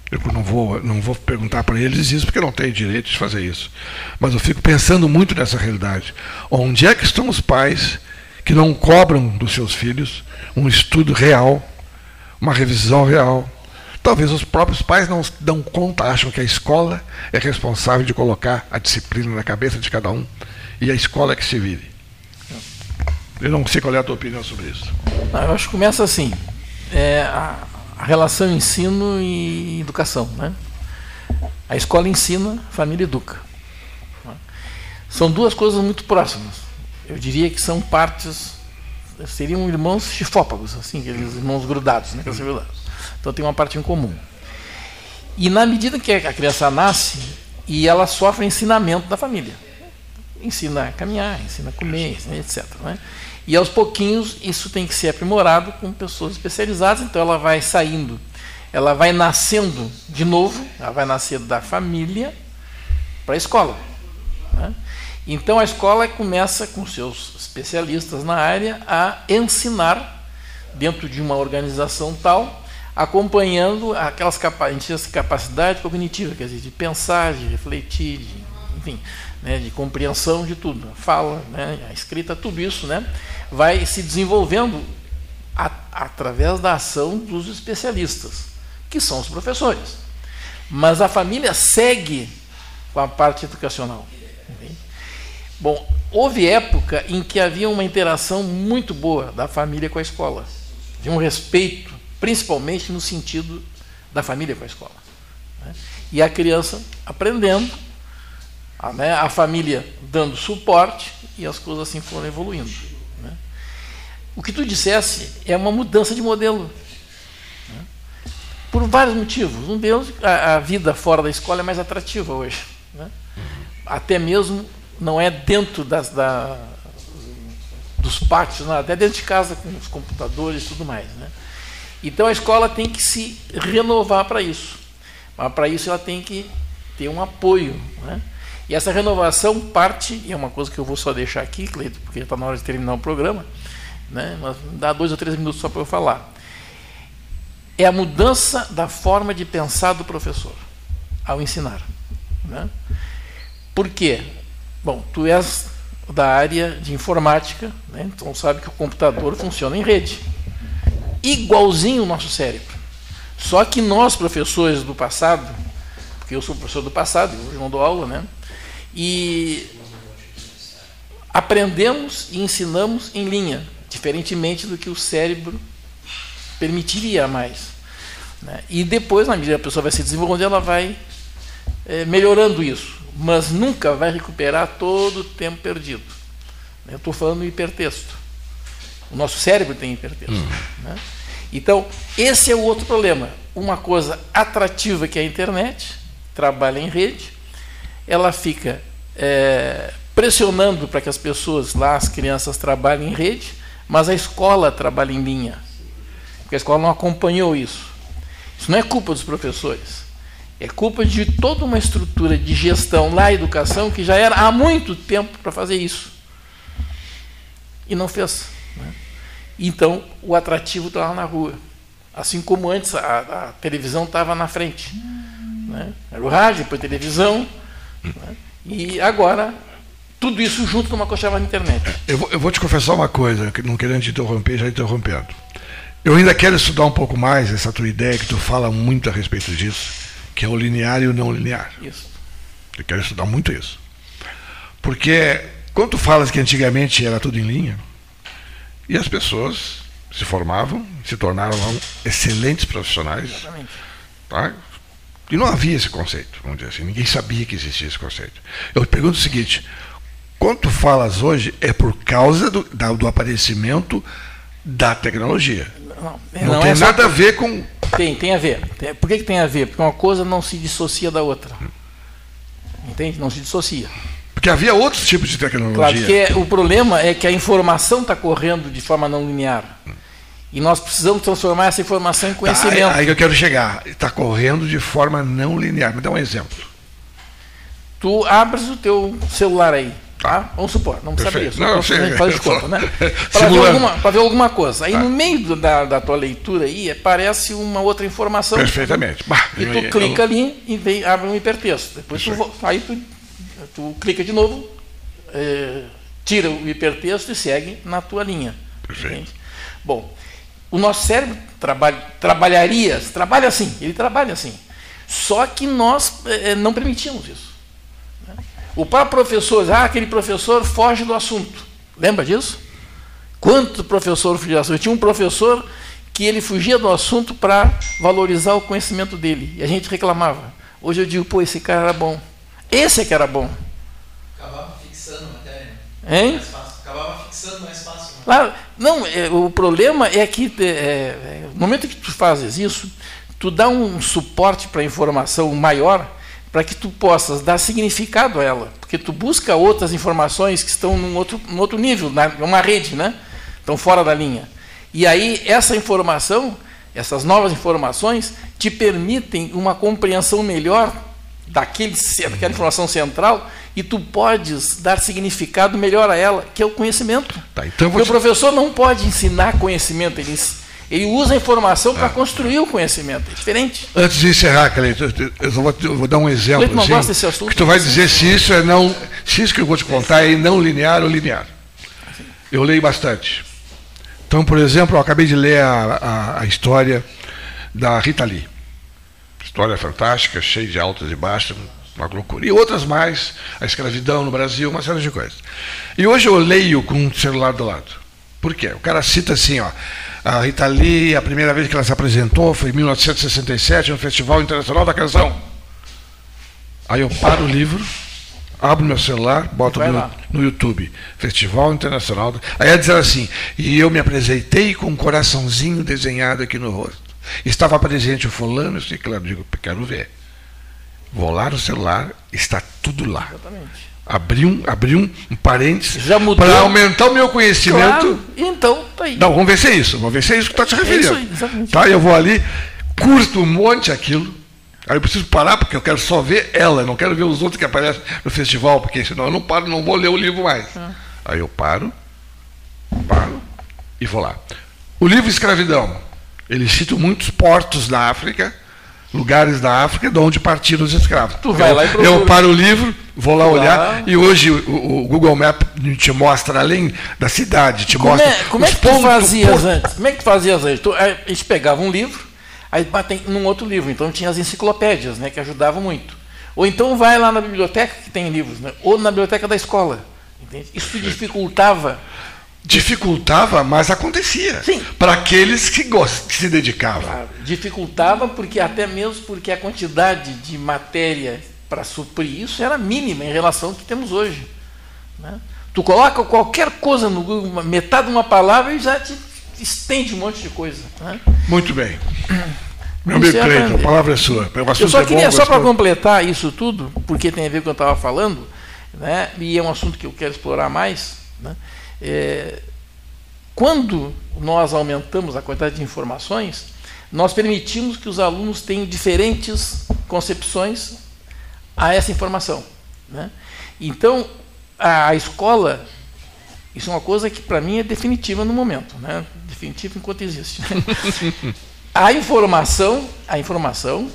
Eu não vou, não vou perguntar para eles isso, porque não tenho direito de fazer isso. Mas eu fico pensando muito nessa realidade. Onde é que estão os pais que não cobram dos seus filhos um estudo real, uma revisão real? Talvez os próprios pais não dão conta, acham que a escola é responsável de colocar a disciplina na cabeça de cada um e a escola é que se vire. Eu não sei qual é a tua opinião sobre isso.
Não, eu acho que começa assim. É, a relação ensino e educação. Né? A escola ensina, a família educa. São duas coisas muito próximas. Eu diria que são partes, seriam irmãos chifópagos, assim, aqueles irmãos grudados, né, Então tem uma parte em comum. E na medida que a criança nasce, e ela sofre ensinamento da família. Ensina a caminhar, ensina a comer, ensina etc. Né? E aos pouquinhos isso tem que ser aprimorado com pessoas especializadas, então ela vai saindo, ela vai nascendo de novo, ela vai nascer da família para a escola. Né? Então a escola começa com seus especialistas na área a ensinar dentro de uma organização tal, acompanhando aquelas capacidade cognitiva, quer dizer, de pensar, de refletir, de, enfim, né, de compreensão de tudo, fala, né, a escrita, tudo isso, né, vai se desenvolvendo a, através da ação dos especialistas, que são os professores. Mas a família segue com a parte educacional. Bom, houve época em que havia uma interação muito boa da família com a escola, de um respeito, principalmente no sentido da família com a escola. Né? E a criança aprendendo, a, né, a família dando suporte e as coisas assim foram evoluindo. O que tu dissesse é uma mudança de modelo. Por vários motivos. Um deles, a, a, vida fora da escola é mais atrativa hoje. Né? Até mesmo não é dentro das, da, dos pátios, não, até dentro de casa com os computadores e tudo mais. Né? Então a escola tem que se renovar para isso. Mas para isso ela tem que ter um apoio. Né? E essa renovação parte, e é uma coisa que eu vou só deixar aqui, Cleito, porque está na hora de terminar o programa, né? mas dá dois ou três minutos só para eu falar. É a mudança da forma de pensar do professor ao ensinar. Né? Por quê? Bom, tu és da área de informática, né? então sabe que o computador funciona em rede igualzinho o nosso cérebro. Só que nós, professores do passado, porque eu sou professor do passado, eu não dou aula, né? E aprendemos e ensinamos em linha, diferentemente do que o cérebro permitiria mais. Né? E depois, na medida que a pessoa vai se desenvolvendo, ela vai é, melhorando isso, mas nunca vai recuperar todo o tempo perdido. Eu estou falando hipertexto. O nosso cérebro tem hipertexto. Hum. Né? Então, esse é o outro problema. Uma coisa atrativa que é a internet, trabalha em rede, ela fica é, pressionando para que as pessoas lá, as crianças, trabalhem em rede, mas a escola trabalha em linha. Porque a escola não acompanhou isso. Isso não é culpa dos professores. É culpa de toda uma estrutura de gestão na educação que já era há muito tempo para fazer isso. E não fez. Né? Então, o atrativo estava na rua. Assim como antes a, a televisão estava na frente. Né? Era o rádio, depois televisão. Né? E agora, tudo isso junto numa coisa chamada internet.
Eu vou, eu vou te confessar uma coisa, não querendo te interromper, já interrompendo. Eu ainda quero estudar um pouco mais essa tua ideia, que tu fala muito a respeito disso, que é o linear e o não linear.
Isso.
Eu quero estudar muito isso. Porque quando tu falas que antigamente era tudo em linha, e as pessoas se formavam, se tornaram excelentes profissionais. Exatamente. Tá? E não havia esse conceito, vamos dizer assim, ninguém sabia que existia esse conceito. Eu te pergunto o seguinte: quando tu falas hoje é por causa do, da, do aparecimento da tecnologia. Não, não, não tem é nada a ver com.
Tem, tem a ver. Por que, que tem a ver? Porque uma coisa não se dissocia da outra. Entende? Não se dissocia.
Porque havia outros tipos de tecnologia.
Claro, que o problema é que a informação está correndo de forma não linear. E nós precisamos transformar essa informação em tá, conhecimento.
Tá, aí, aí eu quero chegar. Está correndo de forma não linear. Me dá um exemplo.
Tu abres o teu celular aí. Tá? Vamos supor, não precisa abrir isso. Não, sei, faz de conta, né? Para ver, alguma, ver alguma coisa. Aí tá. no meio da, da tua leitura aí aparece uma outra informação.
Perfeitamente.
Bah, e tu eu, clica eu... ali e vem, abre um hipertexto. Depois tu, aí tu Tu clica de novo, é, tira o hipertexto e segue na tua linha.
Perfeito.
Bom, o nosso cérebro trabalha, trabalharia, trabalha assim, ele trabalha assim. Só que nós é, não permitimos isso. Né? O próprio professor, ah, aquele professor foge do assunto. Lembra disso? Quanto professor fugia do assunto? Eu tinha um professor que ele fugia do assunto para valorizar o conhecimento dele. E a gente reclamava. Hoje eu digo, pô, esse cara era bom. Esse é que era bom.
Acabava fixando a matéria.
Hein?
Mais fácil. Acabava fixando mais fácil. Né?
Claro. Não, é, o problema é que é, é, no momento que tu fazes isso, tu dá um suporte para a informação maior para que tu possas dar significado a ela. Porque tu busca outras informações que estão num outro, num outro nível, numa rede, né? Estão fora da linha. E aí, essa informação, essas novas informações, te permitem uma compreensão melhor daquele, daquela informação central e tu podes dar significado melhor a ela, que é o conhecimento.
Tá, então
Porque te... o professor não pode ensinar conhecimento, ele, ele usa a informação para ah. construir o conhecimento. É diferente.
Antes de encerrar, Cleito, eu vou, eu vou dar um exemplo. Cleito
não
assim,
gosta desse assunto.
Que tu vai dizer se isso é não. Se isso que eu vou te contar é não linear ou linear. Eu leio bastante. Então, por exemplo, eu acabei de ler a, a, a história da Rita Lee. História fantástica, cheia de altas e baixas, uma loucura. E outras mais, a escravidão no Brasil, uma série de coisas. E hoje eu leio com um celular do lado. Por quê? O cara cita assim, ó. A Rita Lee, a primeira vez que ela se apresentou foi em 1967 no Festival Internacional da Canção. Aí eu paro o livro, abro meu celular, boto no, no, YouTube, Festival Internacional. Aí ela diz assim, e eu me apresentei com um coraçãozinho desenhado aqui no rosto. Estava presente o fulano, eu sei que digo, quero ver. Vou lá no celular, está tudo lá. Exatamente. Abri um, abri um, um parênteses para aumentar o meu conhecimento. Claro.
Então, aí.
Não, vamos ver se é isso. Vamos ver se é isso que está te referindo. É isso aí, exatamente. Tá, eu vou ali, curto um monte aquilo. Aí eu preciso parar, porque eu quero só ver ela, não quero ver os outros que aparecem no festival, porque senão eu não paro, não vou ler o livro mais. Ah. Aí eu paro, paro e vou lá. O livro Escravidão, ele cita muitos portos da África, lugares da África de onde partiram os escravos.
Tu vai
eu,
lá e
Eu paro o livro, vou lá olhar, e hoje o, o, Google Maps te mostra, além da cidade, te
como
mostra.
É, como é que tu fazias antes? Como é que tu fazias antes? Tu, a gente pegava um livro, aí batem num outro livro, então tinha as enciclopédias, né, que ajudavam muito. Ou então vai lá na biblioteca que tem livros, né, ou na biblioteca da escola. Entende? Isso dificultava
Dificultava, mas acontecia.
Sim.
Para aqueles que, que se dedicavam. Claro.
Dificultava porque até mesmo porque a quantidade de matéria para suprir isso era mínima em relação ao que temos hoje. Né? Tu coloca qualquer coisa no Google, metade de uma palavra e já te estende um monte de coisa. Né?
Muito bem. Meu amigo Cleiton, a palavra é sua.
Eu só é queria, bom, só para completar isso tudo, porque tem a ver com o que eu estava falando, né? e é um assunto que eu quero explorar mais, né? É, quando nós aumentamos a quantidade de informações, nós permitimos que os alunos tenham diferentes concepções a essa informação. Né? Então, a, a, escola, isso é uma coisa que para mim é definitiva no momento, né? definitiva enquanto existe. a informação, a informação,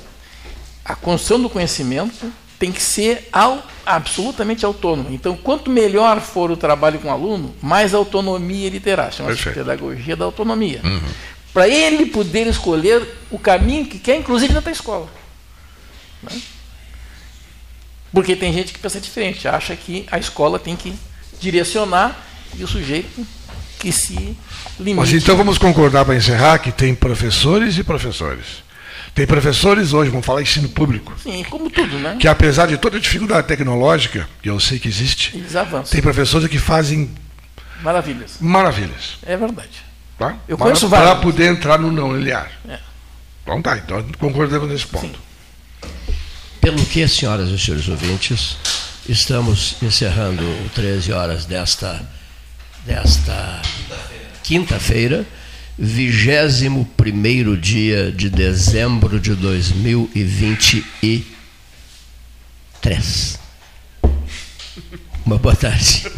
a construção do conhecimento tem que ser ao, absolutamente autônomo. Então, quanto melhor for o trabalho com o aluno, mais autonomia ele terá. Chama-se pedagogia da autonomia. Uhum. Para ele poder escolher o caminho que quer, inclusive dentro da escola. Né? Porque tem gente que pensa diferente, acha que a escola tem que direcionar e o sujeito que se limite.
Mas então vamos concordar para encerrar que tem professores e professores. Tem professores hoje, vamos falar ensino público.
Sim, como tudo, né?
Que apesar de toda a dificuldade tecnológica, que eu sei que existe,
Eles avançam.
tem professores que fazem
maravilhas.
Maravilhas.
É verdade.
Tá?
Eu conheço
vários. Para poder entrar no não linear.
É.
Então tá, então concordamos nesse ponto. Sim.
Pelo que, senhoras e senhores ouvintes, estamos encerrando 13 horas desta, desta quinta-feira. Quinta 21 dia de dezembro de 2023. Uma boa tarde.